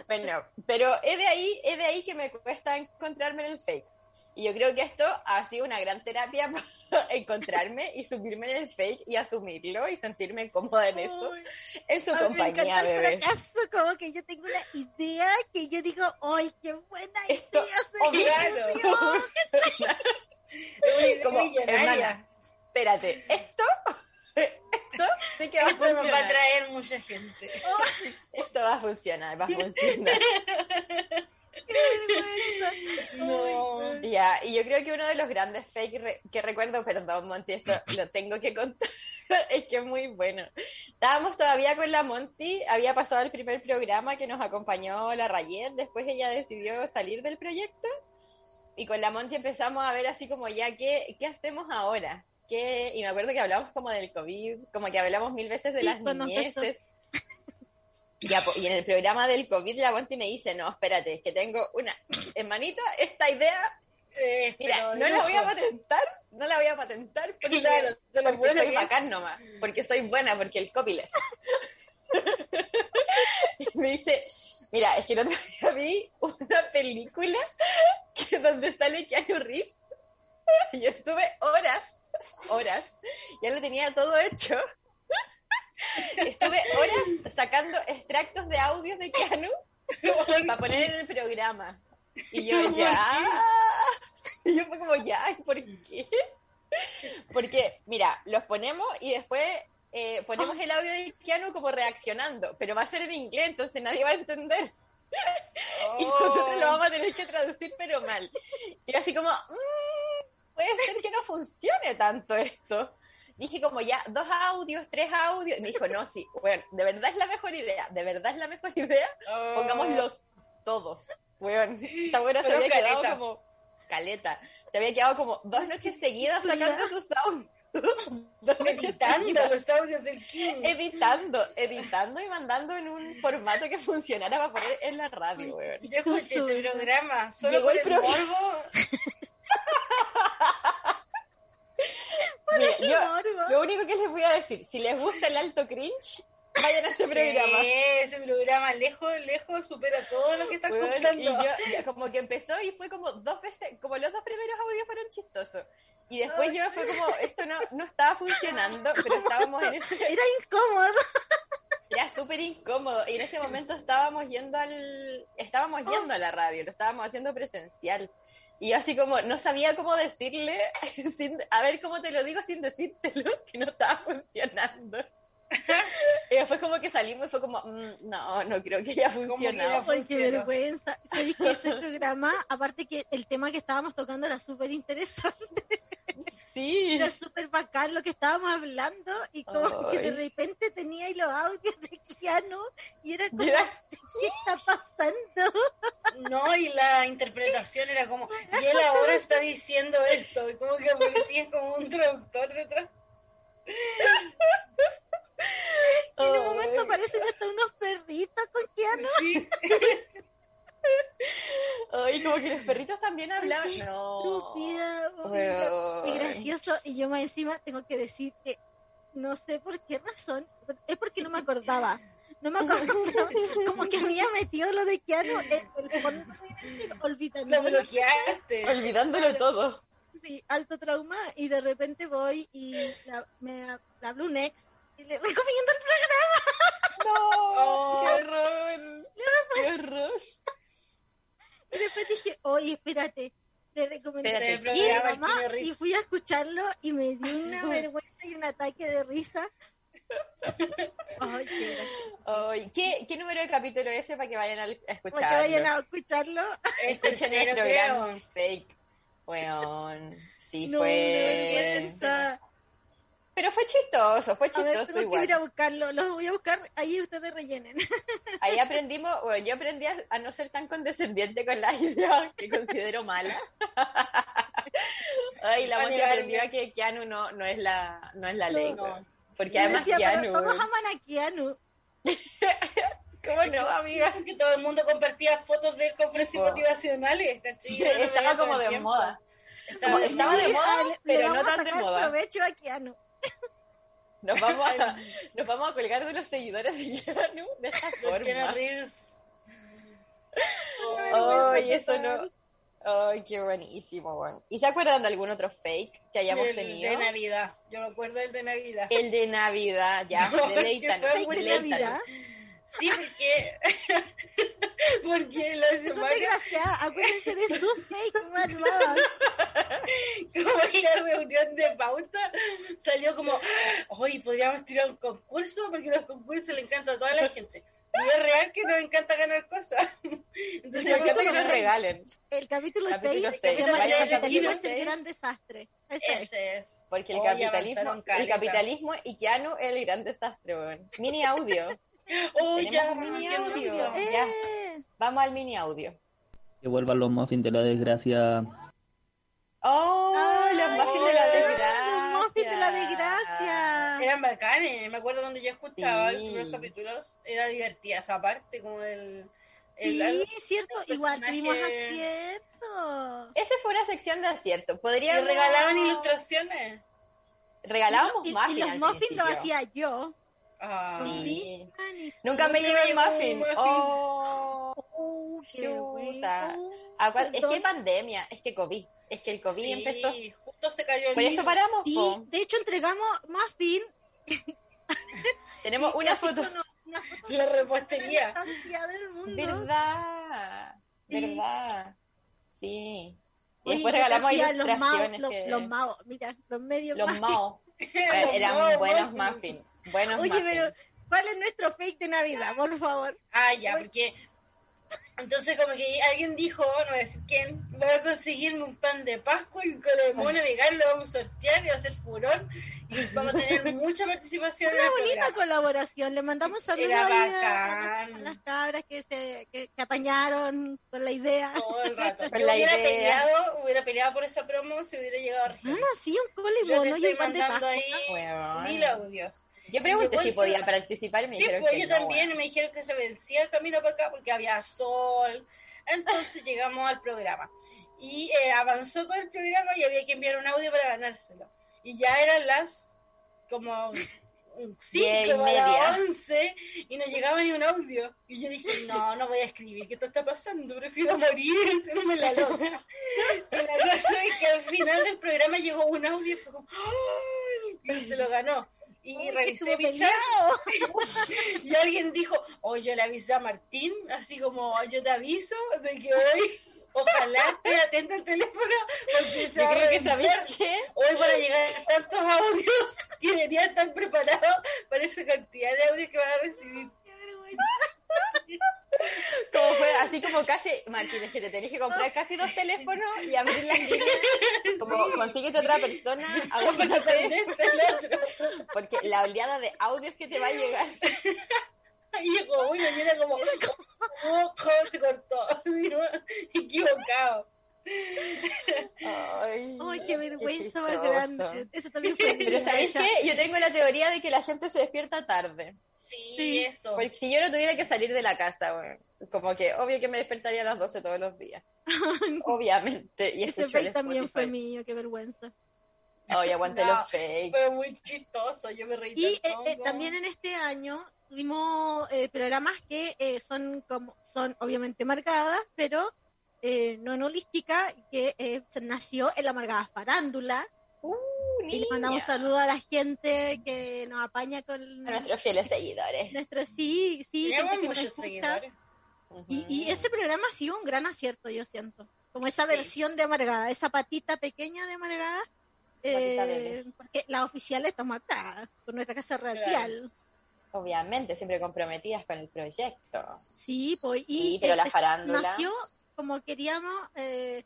Bueno, pero es de ahí, es de ahí que me cuesta encontrarme en el fake. Y yo creo que esto ha sido una gran terapia para encontrarme y subirme en el fake y asumirlo y sentirme cómoda en eso, Uy, en su me compañía, el bebés. fracaso, como que yo tengo una idea que yo digo, ¡ay, qué buena Esto- idea! oh, me claro. ocurrió". Muy Como, hermana, espérate, esto, esto sí que va a Esto nos va a funcionar. traer mucha gente. Esto va a funcionar, va a funcionar. No. Ya, y yo creo que uno de los grandes fake re- que recuerdo, perdón, Monty, esto lo tengo que contar, es que es muy bueno. Estábamos todavía con la Monty, había pasado el primer programa que nos acompañó la Rayet, después ella decidió salir del proyecto, y con la Monty empezamos a ver así como ya, ¿qué, qué hacemos ahora? ¿Qué? Y me acuerdo que hablamos como del COVID, como que hablamos mil veces de Sí, las empezó. Y en el programa del COVID la Monty me dice, no, espérate, es que tengo una, hermanita, esta idea Eh, Mira, no la voy a patentar, no la voy a patentar porque, Claro, lo porque soy bacán nomás, porque soy buena, porque el copyleft. y me dice, mira, es que otro día vi una película que donde sale Keanu Reeves y estuve horas, horas, ya lo tenía todo hecho. Estuve horas sacando extractos de audios de Keanu para poner en el programa. Y yo, ya. Y yo fue como, ya, ¿y por qué? Porque, mira, los ponemos y después eh, ponemos el audio de Keanu como reaccionando, pero va a ser en inglés, entonces nadie va a entender. Y nosotros lo vamos a tener que traducir, pero mal. Y así como, "Mm, puede ser que no funcione tanto esto. Dije como ya, dos audios, tres audios. Y me dijo, no, sí, bueno, de verdad es la mejor idea, de verdad es la mejor idea. Oh. Pongámoslos todos. Weón, esta buena se había quedado como caleta. Se había quedado como dos noches seguidas sacando esos audios. dos noches Editando seguidas. los audios del King. Editando, editando y mandando en un formato que funcionara para poner en la radio, weón. Yo escuché este programa, solo Llegó por el el programa. morbo. Mira, yo, morbo. lo único que les voy a decir, si les gusta el alto cringe, vayan a este programa. Sí, ese programa lejos, lejos supera todo lo que estás Weón, contando. y yo ya, como que empezó y fue como dos veces, como los dos primeros audios fueron chistosos. Y después yo fue como, esto no, no estaba funcionando, pero estábamos en ese, Era incómodo. era súper incómodo. Y en ese momento estábamos yendo al, estábamos yendo a la radio, lo estábamos haciendo presencial. Y así como, no sabía cómo decirle, sin, a ver cómo te lo digo sin decírtelo, que no estaba funcionando. Y después como que salimos y fue como, "Mm, no, no creo que haya funcionado. Ay, Funcionó. vergüenza. ¿Sabéis que ese programa, aparte que el tema que estábamos tocando era súper interesante? Sí. Era súper bacán lo que estábamos hablando y como que de Ay. repente tenía ahí los audios de Keanu y era como, Y era- ¿qué está pasando? No, y la interpretación era como, y él ahora está diciendo esto, y como que aparecía como un traductor detrás. En un momento aparecen hasta unos perritos con Keanu. Sí. Ay, como que los perritos también hablaban. Qué No. Estúpida. Ay. Y gracioso. Y yo más encima tengo que decir que no sé por qué razón, es porque no me acordaba. No me acordaba. Como que había metido lo de Keanu el mente, Lo olvidándolo. bloqueaste. Olvidándolo todo. Sí, alto trauma. Y de repente voy y la, me la hablo un ex le recomiendo el programa. No. Oh. ¡Qué horror! ¡Qué horror! Y después dije, oye, espérate. Le recomendé Espérate, el ¿quién? programa risa. y fui a escucharlo y me dio una vergüenza y un ataque de risa. Ay, qué. Ay, ¿qué, ¿Qué número de capítulo es ese para que vayan a escucharlo? Para que vayan a escucharlo. Escuchen tercero, nuestro gran fake. Weón. Sí, No, fue. vergüenza. Pero fue chistoso, fue A ver, chistoso tengo que ir a igual. buscarlo. Los voy a buscar. Ahí ustedes rellenen. Ahí aprendimos, bueno, yo aprendí a, a no ser tan condescendiente con la idea que considero mala. Ay, la Monty aprendió a que Keanu no, no es la, no es la ley. No. Porque Yo además decía, Keanu. todos aman a Keanu. ¿Cómo no, amiga? Porque todo el mundo compartía fotos de él con frases Tipo. motivacionales. Estaba como de tiempo. moda. Estaba de estaba moda. de moda, le- le pero no a tan de moda. provecho a Keanu. Nos vamos a, nos vamos a colgar de los seguidores de Keanu de esta forma. Ay, eso no. Ay, qué buenísimo, weón. ¿Y se acuerdan de algún otro fake que hayamos el tenido? de Navidad. Yo me acuerdo del de Navidad. El de Navidad, ya, No, deleítanos, fue. Navidad. Sí, porque. porque la Son semana. desgraciadas. Acuérdense de sus fake malvadas. como en la reunión de pauta salió como hoy podríamos tirar un concurso porque los concursos le encantan a toda la gente y es real que nos encanta ganar cosas entonces Me encanta que capítulo nos regalen, El capítulo Capítulo 6 seis. se llama Vayan El al capitalismo capítulo es el gran desastre. Ese es. ese es porque el Oye, capitalismo, el capitalismo y Keanu es el gran desastre, weón. Mini audio, oh Tenemos ya mini audio. emoción. Ya. Eh, vamos al mini audio. Que vuelvan los muffins de la desgracia. Oh, Ay, los muffins de la los desgracia. muffins de la desgracia. eran bacanes me acuerdo cuando yo escuchaba Sí. los primeros capítulos era divertida esa parte como el, el Sí, cierto. el Igual tuvimos acierto. Esa fue una sección de acierto. y Podríamos... regalaban ilustraciones Regalábamos y, y muffins los al muffins lo hacía yo. Sí. Nunca me me el muffin. muffin. Oh. Oh, qué Chuta. Es que pandemia, es que COVID. Es que el COVID Sí, empezó. justo se cayó el Por eso paramos. Sí, po. de hecho entregamos muffin. Tenemos una foto. Una foto la repostería la del mundo. ¿Verdad? Sí. ¿Verdad? Sí. Y Oye, después regalamos hacía los mao, los, que- los mao, mira, los medios Los mao. Eran buenos muffins. Buenos Oye, pero ¿cuál es nuestro fake de Navidad? Por favor. Ah, ya, Voy- porque entonces como que alguien dijo, no voy a decir quién, voy a conseguirme un pan de Pascua y con el mono vegano lo vamos a sortear y va a ser furor y vamos a tener mucha participación Una bonita programa. colaboración. Le mandamos saludos a, a las, a cabras que se que, que apañaron con la idea. Todo el rato. Yo la hubiera idea. peleado, hubiera peleado por esa promo si hubiera llegado a No, Argentina. no, sí, un cole y estoy un pan de mandando Pascua. ahí Weón. mil audios. Yo pregunté si podía participar y me Sí, dijeron pues que yo no, también weón. me dijeron que se vencía el camino para acá porque había sol. Entonces llegamos al programa. Y eh, avanzó todo el programa y había que enviar un audio para ganárselo. Y ya eran las como Diez y 5 a las 11 y no llegaba ni un audio. Y yo dije, no, no voy a escribir, ¿qué esto está pasando? Prefiero morir, hacerme la loca. Y la cosa es que al final del programa llegó un audio y fue como, ¡ay! y se lo ganó. Y Uy, revisé mi chat y alguien dijo, hoy yo le avisé a Martín, así como yo te aviso de que hoy, ojalá esté atento al teléfono, porque se Yo va a que qué? Hoy para llegar tantos audios, que debería estar preparado para esa cantidad de audios que van a recibir. Qué vergüenza. Como fue así como casi, Martínez, que te tenés que comprar casi dos teléfonos y abrir las líneas, como consíguete otra persona, agópate, porque la oleada de audios que te va a llegar. Y llegó uno y era como, oh, ¿cómo se cortó? Equivocado. Ay, Ay, qué vergüenza más grande. Eso también fue Pero ¿sabéis qué? Yo tengo la teoría de que la gente se despierta tarde. Sí, Sí. eso. Porque si yo no tuviera que salir de la casa, bueno, como que obvio que me despertaría a las 12 todos los días. Obviamente. Y Ese fake también fue mío, qué vergüenza. Ay, aguante No, los fake. Fue muy chistoso, yo me reí Y eh, tanto. eh, también en este año tuvimos eh, programas que eh, son como son obviamente marcadas, pero eh, no en holística, que eh, se nació en la amargada farándula. Uh, Y le mandamos saludos a la gente que nos apaña con A nuestros fieles seguidores. nuestro sí, sí, gente que nos muchos escucha. seguidores. Y, y ese programa ha sido un gran acierto, yo siento. Como esa Sí. versión de amargada, esa patita pequeña de amargada. Eh, porque las oficiales estamos acá, con nuestra casa radial. Obviamente, siempre comprometidas con el proyecto. Sí, pues, y Sí, pero la eh, farándula. nació como queríamos eh,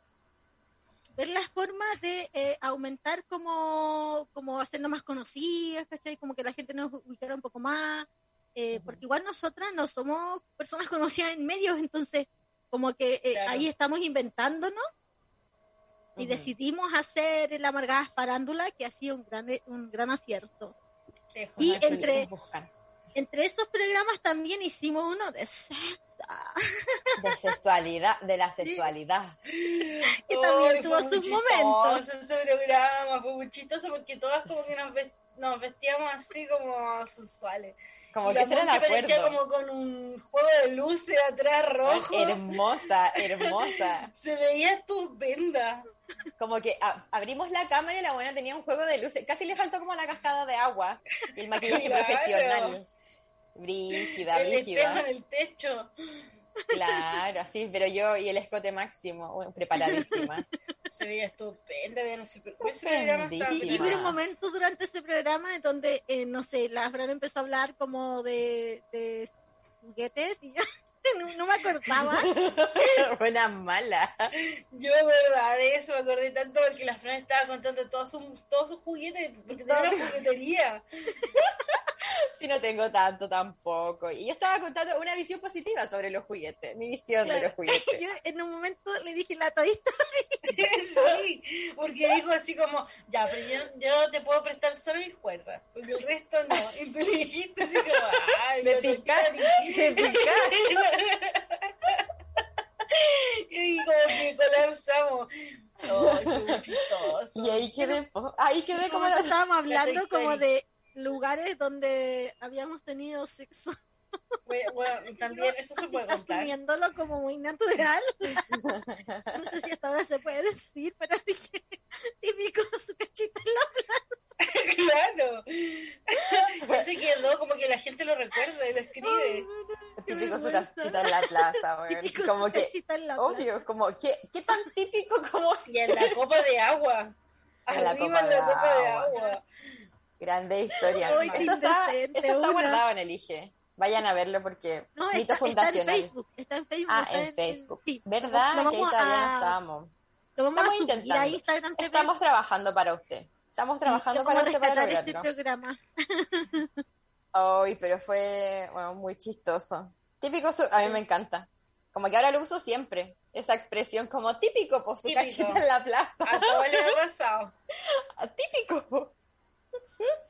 ver la forma de eh, aumentar como, como hacernos más conocidas, ¿cachai? Como que la gente nos ubicara un poco más, eh, porque igual nosotras no somos personas conocidas en medios, entonces como que eh, Claro. ahí estamos inventándonos y decidimos hacer la amargada farándula, que ha sido un gran, un gran acierto. Sí, Y entre- buscan. Entre esos programas también hicimos uno de sexo. De sexualidad, de la sexualidad. que también tuvo sus momentos. Ese programa fue muy chistoso porque todas como que nos, ves- nos vestíamos así como sensuales. Como Y que era el parecía como con un juego de luces atrás rojo. Hermosa, hermosa. Se veía estupenda. Como que a- abrimos la cámara y la buena tenía un juego de luces. Casi le faltó como la cascada de agua y el maquillaje Claro. profesional. Brígida, el espejo en brígida. el techo. Claro, así, pero yo y el escote máximo, bueno, preparadísima. Se veía estupenda. programa estaba Y, hubo momentos durante ese programa en donde, eh, no sé, la Fran empezó a hablar como de, de juguetes y yo no, no me acordaba. Buena mala. Yo me acordaba de eso, me acordé tanto porque la Fran estaba contando todos sus, todos sus juguetes, porque tenía una juguetería. Si no tengo tanto tampoco. Y yo estaba contando una visión positiva sobre los juguetes, mi visión de los juguetes. Yo en un momento le dije la todista. sí, porque dijo así como, ya, pero yo, yo te puedo prestar solo mis cuerdas, porque el resto no. Y tú le dijiste así como, ay, Me picaste, me ni- y como que colapsamos. Ay, qué. Y ahí quedé, ahí quedé como Como la... estábamos hablando como de lugares donde habíamos tenido sexo, Bueno, bueno, también eso se puede contar. asumiéndolo como muy natural. No sé si hasta ahora se puede decir, pero dije, típico su cachita en la claro. Por eso quedó como que la gente lo recuerda y lo escribe. Qué Típico su casita en la plaza, weón. Típico Como su que, cachita en la plaza. obvio, como, ¿qué, qué tan típico como Y en la copa de agua. En la Arriba copa en la de copa de agua. Grande historia? Eso está, indecente, eso está una. guardado en el IGE. Vayan a verlo porque No, mito está, está en fundacional. Facebook, está en Facebook. ah, está en Facebook. sí, ¿Verdad? lo que ahí vamos todavía no a- estábamos. Lo vamos Estamos a intentando. TV. Estamos trabajando para usted. Estamos trabajando para usted para rescatar ese lograrlo. programa. Ay, pero fue bueno, muy chistoso. Típico, su- a mí me encanta. Como que ahora lo uso siempre. Esa expresión como típico, pues su Típico. cachita en la plaza. A todo le ha pasado. Típico, po.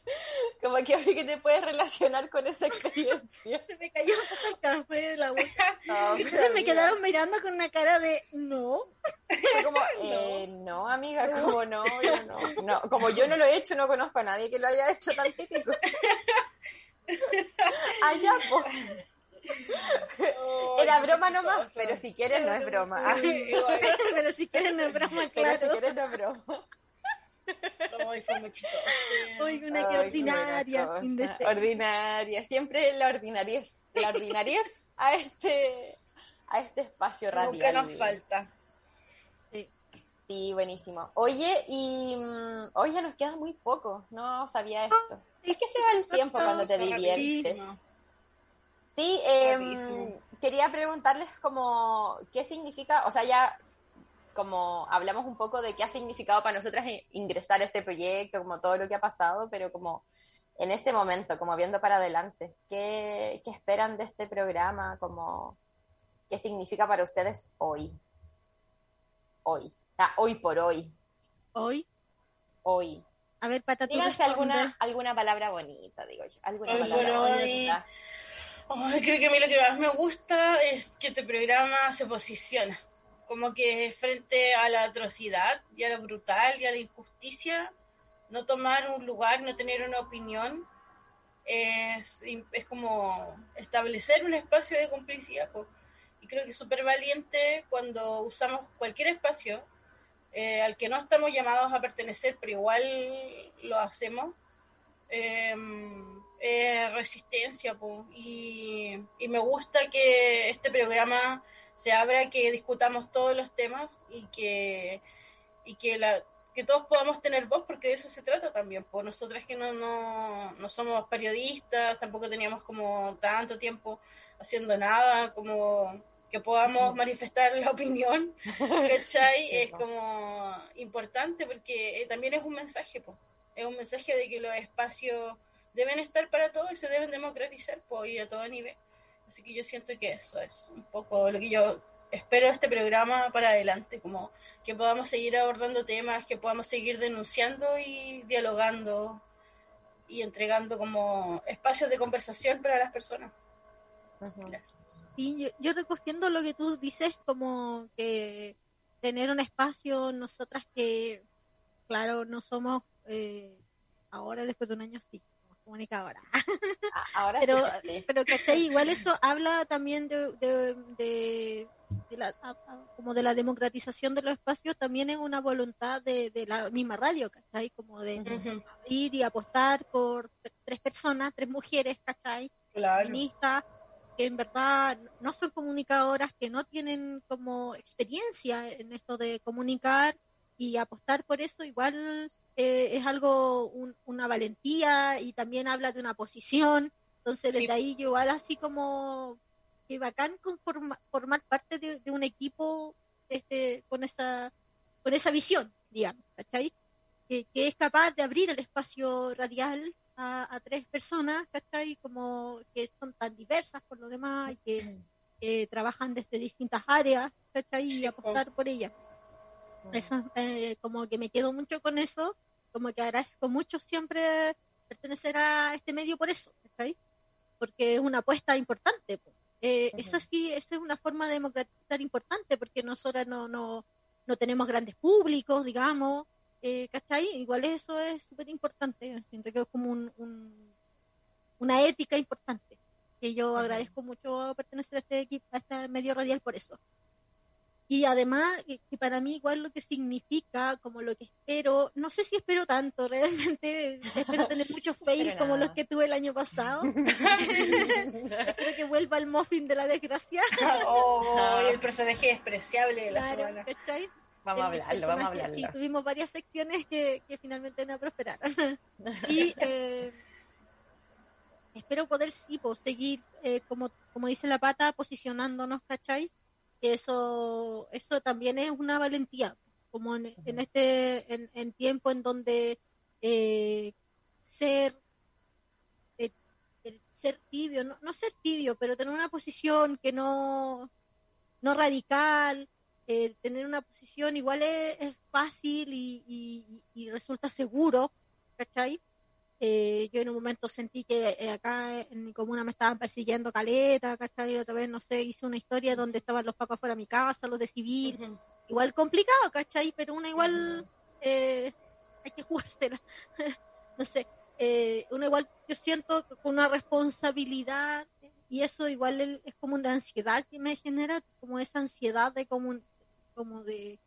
Como que obvio que te puedes relacionar con esa experiencia. Se me cayó el café de la boca. No, Y me quedaron mirando con una cara de no. fue como, eh, no, amiga, como no, yo no, no. Como yo no lo he hecho, no conozco a nadie que lo haya hecho tan típico. Allá, po. Era broma nomás, pero si quieres no es broma. Pero si quieren no es broma, Pero si quieres no es broma. Ay, fue muy chistoso. Uy, una que Ay, ordinaria, indecente. Ordinaria, siempre la ordinariez, la ordinariez a este, a este espacio Nunca radial. nos falta. Sí, buenísimo. Oye, y mm, hoy ya nos queda muy poco, no sabía esto. Es que se va el tiempo cuando te diviertes. Sí, em, quería preguntarles como qué significa, o sea, ya como hablamos un poco de qué ha significado para nosotras ingresar a este proyecto, como todo lo que ha pasado, pero como en este momento, como viendo para adelante, ¿qué, qué esperan de este programa? Como, ¿Qué significa para ustedes hoy? Hoy, ah, hoy por hoy. ¿Hoy? Hoy. A ver, Pata, Díganse alguna, alguna palabra bonita, digo yo. Alguna palabra bonita. creo que a mí lo que más me gusta es que este programa se posiciona como que frente a la atrocidad y a lo brutal y a la injusticia, no tomar un lugar, no tener una opinión, es, es como establecer un espacio de complicidad. Y creo que es súper valiente cuando usamos cualquier espacio eh, al que no estamos llamados a pertenecer, pero igual lo hacemos. Em, resistencia y, y me gusta que este programa se abra, que discutamos todos los temas y que, y que, la, que todos podamos tener voz, porque de eso se trata también. Por nosotras que no, no, no somos periodistas, tampoco teníamos como tanto tiempo haciendo nada, como que podamos manifestar la opinión, ¿cachai? es como importante porque eh, también es un mensaje, pues es un mensaje de que los espacios deben estar para todos y se deben democratizar pues, y a todo nivel. Así que yo siento que eso es un poco lo que yo espero de este programa para adelante, como que podamos seguir abordando temas, que podamos seguir denunciando y dialogando y entregando como espacios de conversación para las personas. Y yo, recogiendo lo que tú dices, como que tener un espacio, nosotras que, claro, no somos eh, ahora después de un año sí, comunicadora. Ah, ahora pero, sí, pero ¿cachai? Igual eso habla también de, de, la, como de la democratización de los espacios, también es una voluntad de, la misma radio, ¿cachai? Como de ir y apostar por tres personas, tres mujeres, ¿cachai? Feministas, que en verdad no son comunicadoras, que no tienen como experiencia en esto de comunicar y apostar por eso igual eh, es algo, una valentía y también habla de una posición. Entonces, desde ahí yo igual así como que bacán formar parte de, un equipo este, con, esa, con esa visión, digamos, ¿cachai? Que, es capaz de abrir el espacio radial a, tres personas, ¿cachai? Como que son tan diversas por lo demás y que trabajan desde distintas áreas, ¿cachai? Y apostar por ellas. Eso, eh, como que me quedo mucho con eso como que agradezco mucho siempre pertenecer a este medio por eso, Porque es una apuesta importante. Eh, Eso sí, esa es una forma de democratizar importante, porque nosotros no, no, no tenemos grandes públicos, digamos, eh, ¿cachai? Igual eso es súper importante, siento que es como un, una ética importante, que yo agradezco mucho pertenecer a este equipo, a este medio radial por eso. Y además, que para mí igual lo que significa, como lo que espero, no sé si espero tanto, realmente espero tener muchos fails como los que tuve el año pasado. espero que vuelva el muffin de la desgracia. oh, el personaje despreciable de la semana. Vamos a hablarlo, vamos a hablarlo. Sí, tuvimos varias secciones que, que finalmente no prosperaron. y eh, espero poder, sí, pues, seguir, eh, como, como dice la pata, posicionándonos, ¿cachai? Eso, eso también es una valentía, como en, este en, tiempo en donde eh, ser eh, ser tibio, no, no, ser tibio, pero tener una posición que no, no radical, eh, tener una posición igual es, fácil y, y, y, resulta seguro, ¿cachai? Eh, yo en un momento sentí que eh, acá en mi comuna me estaban persiguiendo caleta, ¿cachai? Otra vez, no sé, hice una historia donde estaban los pacos fuera de mi casa, los de civil. Igual complicado, ¿cachai? Pero una igual eh, hay que jugársela. no sé, eh, una igual yo siento con una responsabilidad y eso igual es como una ansiedad que me genera, como esa ansiedad de como, como de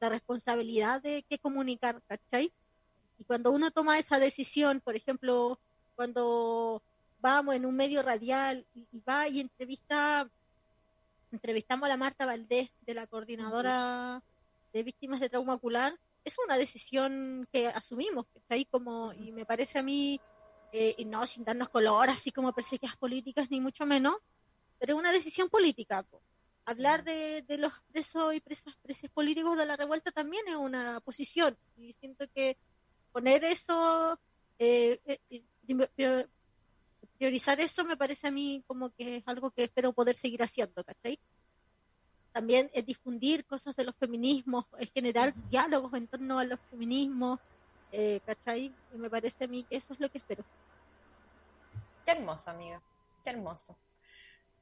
la responsabilidad de qué comunicar, ¿cachai? Y cuando uno toma esa decisión, por ejemplo, cuando vamos en un medio radial y, va y entrevista, entrevistamos a la Marta Valdés de la coordinadora de víctimas de trauma ocular, es una decisión que asumimos, que está ahí como, y me parece a mí, eh, y no sin darnos color, así como perseguidas políticas, ni mucho menos, pero es una decisión política. Hablar de, de los presos y presas, presos políticos de la revuelta también es una posición. Y siento que poner eso, eh, eh priorizar eso me parece a mí como que es algo que espero poder seguir haciendo, ¿cachai? También es difundir cosas de los feminismos, es generar diálogos en torno a los feminismos, eh, ¿cachai? Y me parece a mí que eso es lo que espero. Qué hermoso, amiga, qué hermoso.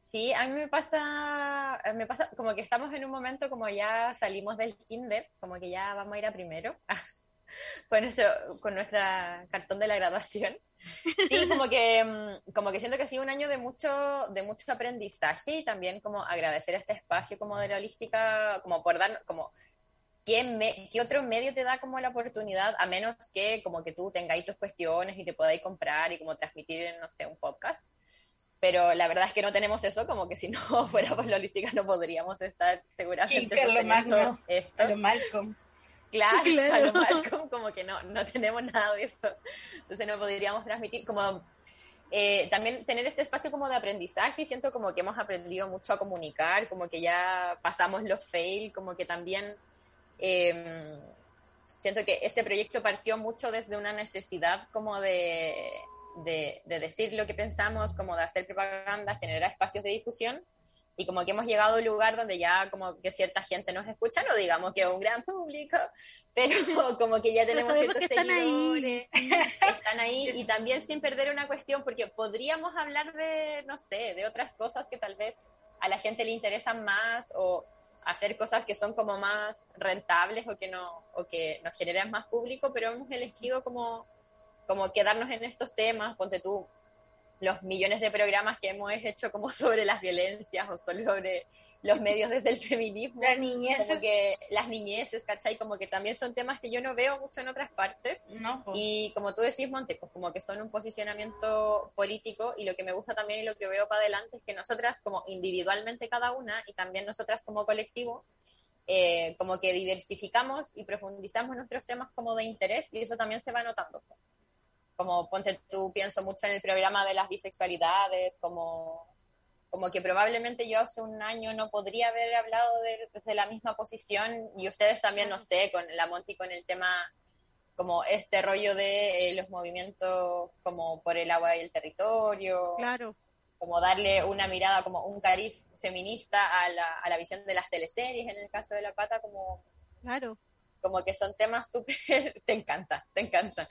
Sí, a mí me pasa, me pasa como que estamos en un momento como ya salimos del kinder, como que ya vamos a ir a primero con nuestro, con nuestra cartón de la graduación. Sí, como que, mm, como que siento que ha sido un año de mucho, de mucho aprendizaje y también como agradecer este espacio como de la holística, como por dar, como ¿Qué, ¿qué, otro medio te da como la oportunidad, a menos que como que tú tengáis tus cuestiones y te podáis comprar y como transmitir en, no sé, un podcast? Pero la verdad es que no tenemos eso, como que si no fuera por la holística no podríamos estar seguramente sosteniendo esto. Malcolm. Claro, claro. a lo Malcolm como que no, no tenemos nada de eso. Entonces no podríamos transmitir como... Eh, también tener este espacio como de aprendizaje y siento como que hemos aprendido mucho a comunicar, como que ya pasamos los fail, como que también eh, siento que este proyecto partió mucho desde una necesidad como de, de, de, decir lo que pensamos, como de hacer propaganda, generar espacios de difusión y como que hemos llegado a un lugar donde ya como que cierta gente nos escucha, no digamos que un gran público, pero como que ya tenemos ciertos están seguidores, ahí. están ahí y también sin perder una cuestión, porque podríamos hablar de, no sé, de otras cosas que tal vez a la gente le interesan más o hacer cosas que son como más rentables o que no o que nos generan más público, pero hemos elegido como como quedarnos en estos temas, ponte tú los millones de programas que hemos hecho como sobre las violencias o sobre los medios desde el feminismo. Las niñeces. Como que las niñeces, ¿cachai? Como que también son temas que yo no veo mucho en otras partes. No, Y como tú decís, Monte, pues como que son un posicionamiento político y lo que me gusta también y lo que veo para adelante es que nosotras como individualmente cada una y también nosotras como colectivo, eh, como que diversificamos y profundizamos nuestros temas como de interés y eso también se va notando como ponte tú, pienso mucho en el programa de las bisexualidades, como, como que probablemente yo hace un año no podría haber hablado de, desde la misma posición y ustedes también, no sé, con la Monty con el tema como este rollo de eh, los movimientos como por el agua y el territorio. Claro. Como darle una mirada, como un cariz feminista a la, a la visión de las teleseries, en el caso de La Pata, como... Claro. Como que son temas súper... te encanta, te encanta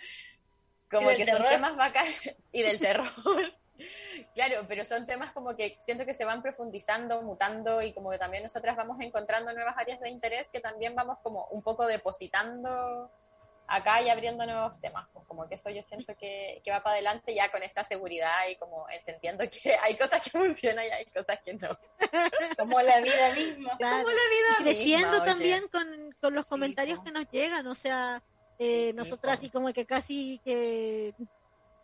como que son temas bacanes y del terror. claro, pero son temas como que siento que se van profundizando, mutando y como que también nosotras vamos encontrando nuevas áreas de interés que también vamos como un poco depositando acá y abriendo nuevos temas. Pues como que eso yo siento que, que, va para adelante ya con esta seguridad y como entendiendo que hay cosas que funcionan y hay cosas que no. como la vida misma. Como la vida creciendo también con, con, los comentarios que nos llegan, o sea eh, nosotras así como que casi que,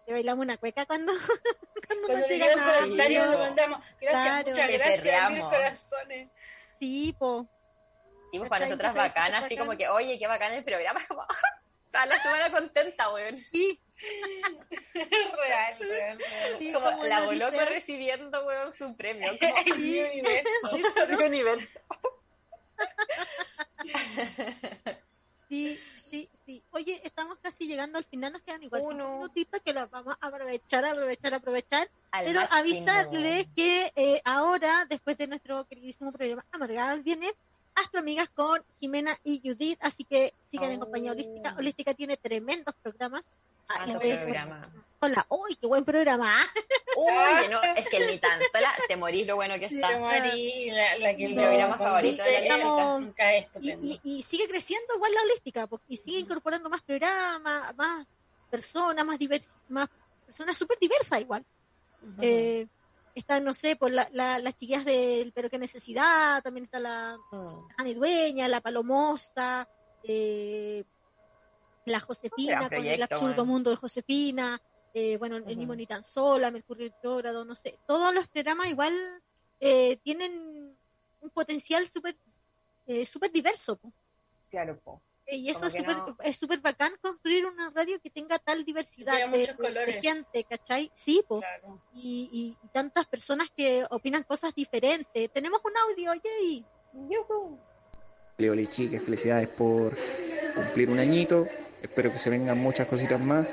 que bailamos una cueca cuando, cuando, cuando nos llegan el comentario nos mandamos gracias, claro. muchas gracias, mil corazones. Sí, po. Sí, pues para nosotras bacana, así como que, oye, qué bacán el programa, como, está la semana contenta, weón. Sí. real, real, real. Sí, como, como la voló recibiendo, weón, su premio. Como, sí. universo. universo. Sí, sí, sí. Oye, estamos casi llegando al final, nos quedan igual cinco minutitos que los vamos a aprovechar, aprovechar, aprovechar. pero avisarles que eh, ahora, después de nuestro queridísimo programa Amargadas, viene Astro Amigas con Jimena y Judith, así que sigan en compañía holística. Oh. Holística tiene tremendos programas. Ah, programa. Hola, uy, qué buen programa. Uy, no, es que el ni tan sola te morís lo bueno que está. Te morís, la, la que el programa favorito de la Estamos, y, y, y, sigue creciendo igual la holística, porque, y sigue incorporando más programas, más personas, más divers, más personas súper diversas igual. Uh -huh. eh, están, no sé, por la, la, las chiquillas del Pero qué necesidad, también está la uh Ani Dueña, la Palomosa, eh, la Josefina, con el absurdo bueno. mundo de Josefina, eh, bueno, el uh -huh. mismo Ni tan sola, Mercurio retrógrado, no sé. Todos los programas igual eh, tienen un potencial súper eh, super diverso. Po. Claro, po. Y eso es súper no- es bacán construir una radio que tenga tal diversidad de, de colores. gente, ¿cachai? Sí, po. Claro. Y, y- y tantas personas que opinan cosas diferentes. Tenemos un audio, yay. Leoli chiques, felicidades por cumplir un añito. Espero que se vengan muchas cositas más.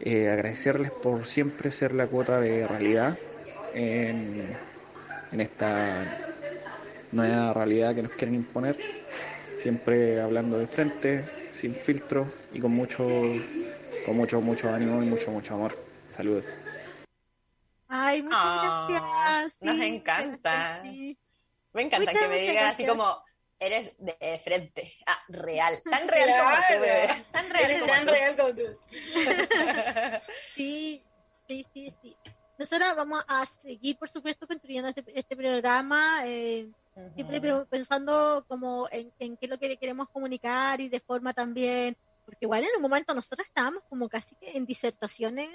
Eh, agradecerles por siempre ser la cuota de realidad en, en esta nueva realidad que nos quieren imponer. Siempre hablando de frente, sin filtro y con mucho, con mucho, mucho ánimo y mucho, mucho amor. Saludos. Ay, muchas Ah, gracias. nos sí, encanta. sí. Me encanta Muchas, que me digan así como, eres de frente. Ah, real. Tan real como tú, bebé. Tan real Eres como tan tú. real como tú. Sí, sí, sí, sí. Nosotros vamos a seguir, por supuesto, construyendo este, este programa, eh, siempre pensando como en, en qué es lo que queremos comunicar y de forma también, porque igual en un momento nosotros estábamos como casi que en disertaciones,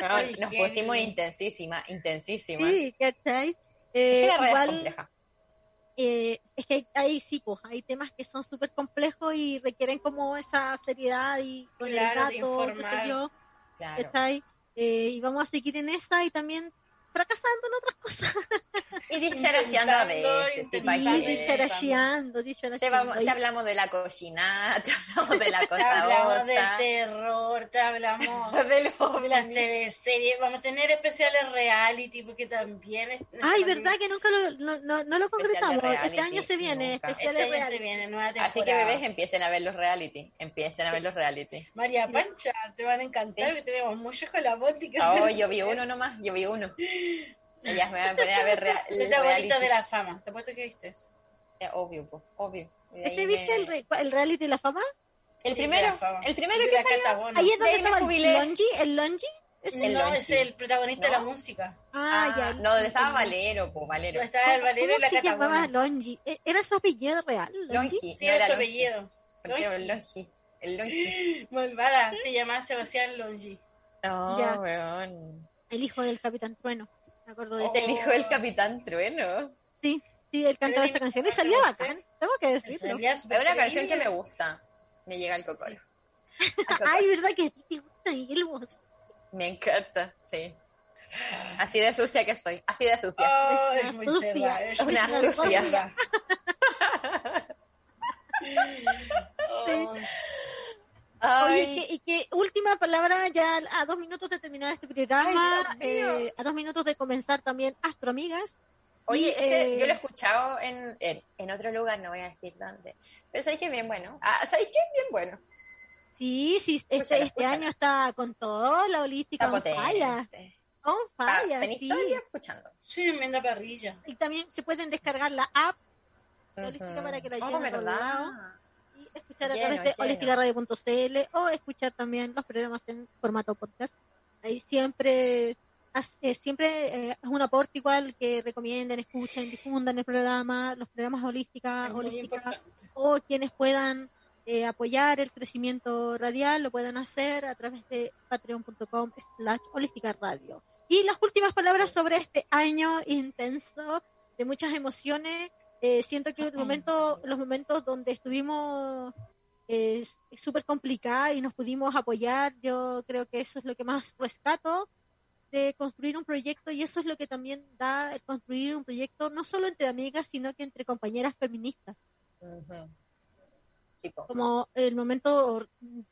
No, nos pusimos intensísima, intensísima. sí, ¿cachai? Es Eh, que la red es igual, compleja. Eh, es que hay, hay sí, pues, hay temas que son súper complejos y requieren como esa seriedad y con Claro, el dato, qué sé yo, Claro. ¿cachai? Eh, y vamos a seguir en esa y también fracasando en otras cosas. Y dicharacheando a veces. Intentando. dicharasheando, Te, vamos, te hablamos de la cocina, te hablamos de la Te cosa hablamos del terror, te hablamos de los de las teleseries. Vamos a tener especiales reality porque también. es- Ay, ¿verdad que nunca lo, no, no, no lo concretamos? reality, Este año se viene, nunca. Este especiales año se reales. viene nueva temporada. Así que bebés empiecen a ver los reality, empiecen a ver los reality. María Pancha, te van a encantar Sí. porque tenemos muchos con la bótica. Oh, yo vi uno nomás, yo vi uno. Ellas me van a poner a ver rea- el bolita de la fama. Te apuesto que viste. Eh, Obvio, po, obvio. Y de ¿Ese viste me- el, re- el reality de la fama? El Sí, primero, de el primero De que salió. Catabono. Ahí es De donde estaba el jubilé. Longi, el Longi. ¿Es El no, Longi. es el protagonista de ¿No? la música. Ah, Ah, ya. no, donde estaba Valero, po, Valero. Estaba el Valero y ¿Cómo la se llamaba Catabono. Longi? ¿E- ¿Era su apellido real? Longi, Sí, no era su Longi. apellido. Porque era el Longi. El Longi. Malvada, se llama Sebastián Longi. No, weón. El hijo del Capitán Trueno. Me acuerdo de eso. el hijo del Capitán Trueno. Sí, sí, él cantaba esa canción y salía bacán. Tengo que decirlo. Es una canción que me gusta. Me llega el cocoro. Ay, ¿verdad que a ti te gusta Miguel Bosé? Me encanta, sí. Así de sucia que soy, así de sucia. Oh, es muy Sucia. es Una muy sucia. cerda. Oh, Ay, Oye, ¿y qué, y qué última palabra ya a dos minutos de terminar este programa, Ay, eh, a dos minutos de comenzar también Astro Amigas. Oye, Y, ese eh, yo lo he escuchado en, en, en otro lugar, no voy a decir dónde. Pero sabéis que es bien bueno. Ah, sabéis que es bien bueno. Sí, sí, este, Escúchala, este escúchala. año está con todo, la holística Está on falla, potente. on Ah, falla, sí. escuchando. sí, tremenda parrilla. Y también se pueden descargar la app La holística para que la Oh, lleven ¿verdad? Escuchar a Lleno, través de lleno. holisticaradio.cl o escuchar también los programas en formato podcast. Ahí siempre eh, siempre eh, es un aporte igual que recomienden, escuchen, difundan el programa, los programas holística, holística o quienes puedan eh, apoyar el crecimiento radial lo pueden hacer a través de patreon.com slash holística radio. Y las últimas palabras sobre este año intenso de muchas emociones. Eh, siento que el momento, los momentos donde estuvimos eh, es súper complicada y nos pudimos apoyar, yo creo que eso es lo que más rescato de construir un proyecto y eso es lo que también da el construir un proyecto no solo entre amigas, sino que entre compañeras feministas. Como el momento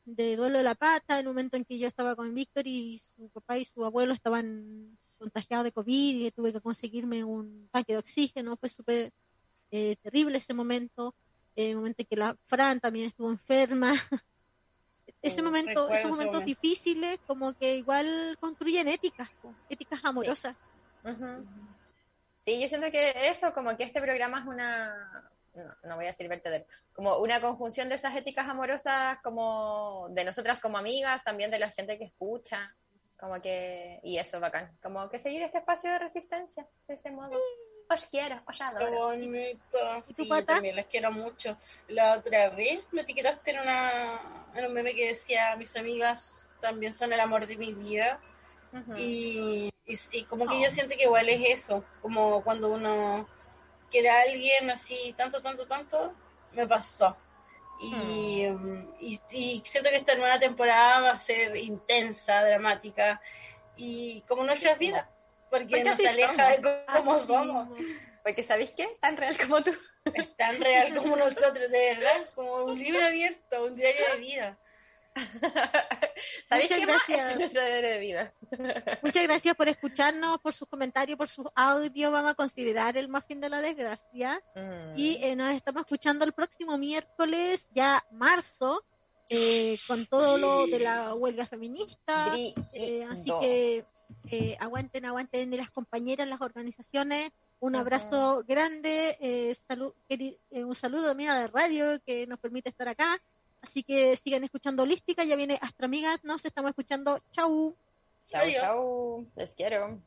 de duelo de la pata, el momento en que yo estaba con Víctor y su papá y su abuelo estaban contagiados de COVID y tuve que conseguirme un tanque de oxígeno, fue súper eh, terrible ese momento, el momento en que la Fran también estuvo enferma. ese Sí, momento, recuerdo esos momentos momento. difíciles como que igual construyen éticas, éticas amorosas. Sí, yo siento que eso, como que este programa es una, no, no voy a decir vertedero, como una conjunción de esas éticas amorosas, como de nosotras como amigas, también de la gente que escucha, como que, y eso bacán, como que seguir este espacio de resistencia, de ese modo. Os quiero, os Qué adoro. bonito. ¿Y tu Sí, pata? también las quiero mucho. La otra vez me etiquetaste en, una, en un meme que decía: Mis amigas también son el amor de mi vida. Y, y sí, como que Oh. yo siento que igual es eso. Como cuando uno quiere a alguien así, tanto, tanto, tanto, me pasó. Y, mm, y, y siento que esta nueva temporada va a ser intensa, dramática y como nuestras vidas, porque Porque nos aleja de cómo Así somos. mismo. Porque ¿sabéis qué? Tan real como tú. Es tan real como nosotros, de verdad, como un libro abierto, un diario de vida. ¿Sabéis Muchas qué más? gracias. Es nuestro deber de vida. Muchas gracias por escucharnos, por sus comentarios, por sus audios. Vamos a considerar el muffin de la desgracia. Mm. Y eh, nos estamos escuchando el próximo miércoles, ya marzo, eh, con todo lo de la huelga feminista. Eh, así que eh, aguanten, aguanten las compañeras, las organizaciones. Un Ajá. abrazo grande, eh, salu- queri- eh, un saludo mira de radio que nos permite estar acá. Así que sigan escuchando Holística, ya viene Astra Amigas, nos estamos escuchando. Chau. Chau, Adiós. chau. Les quiero.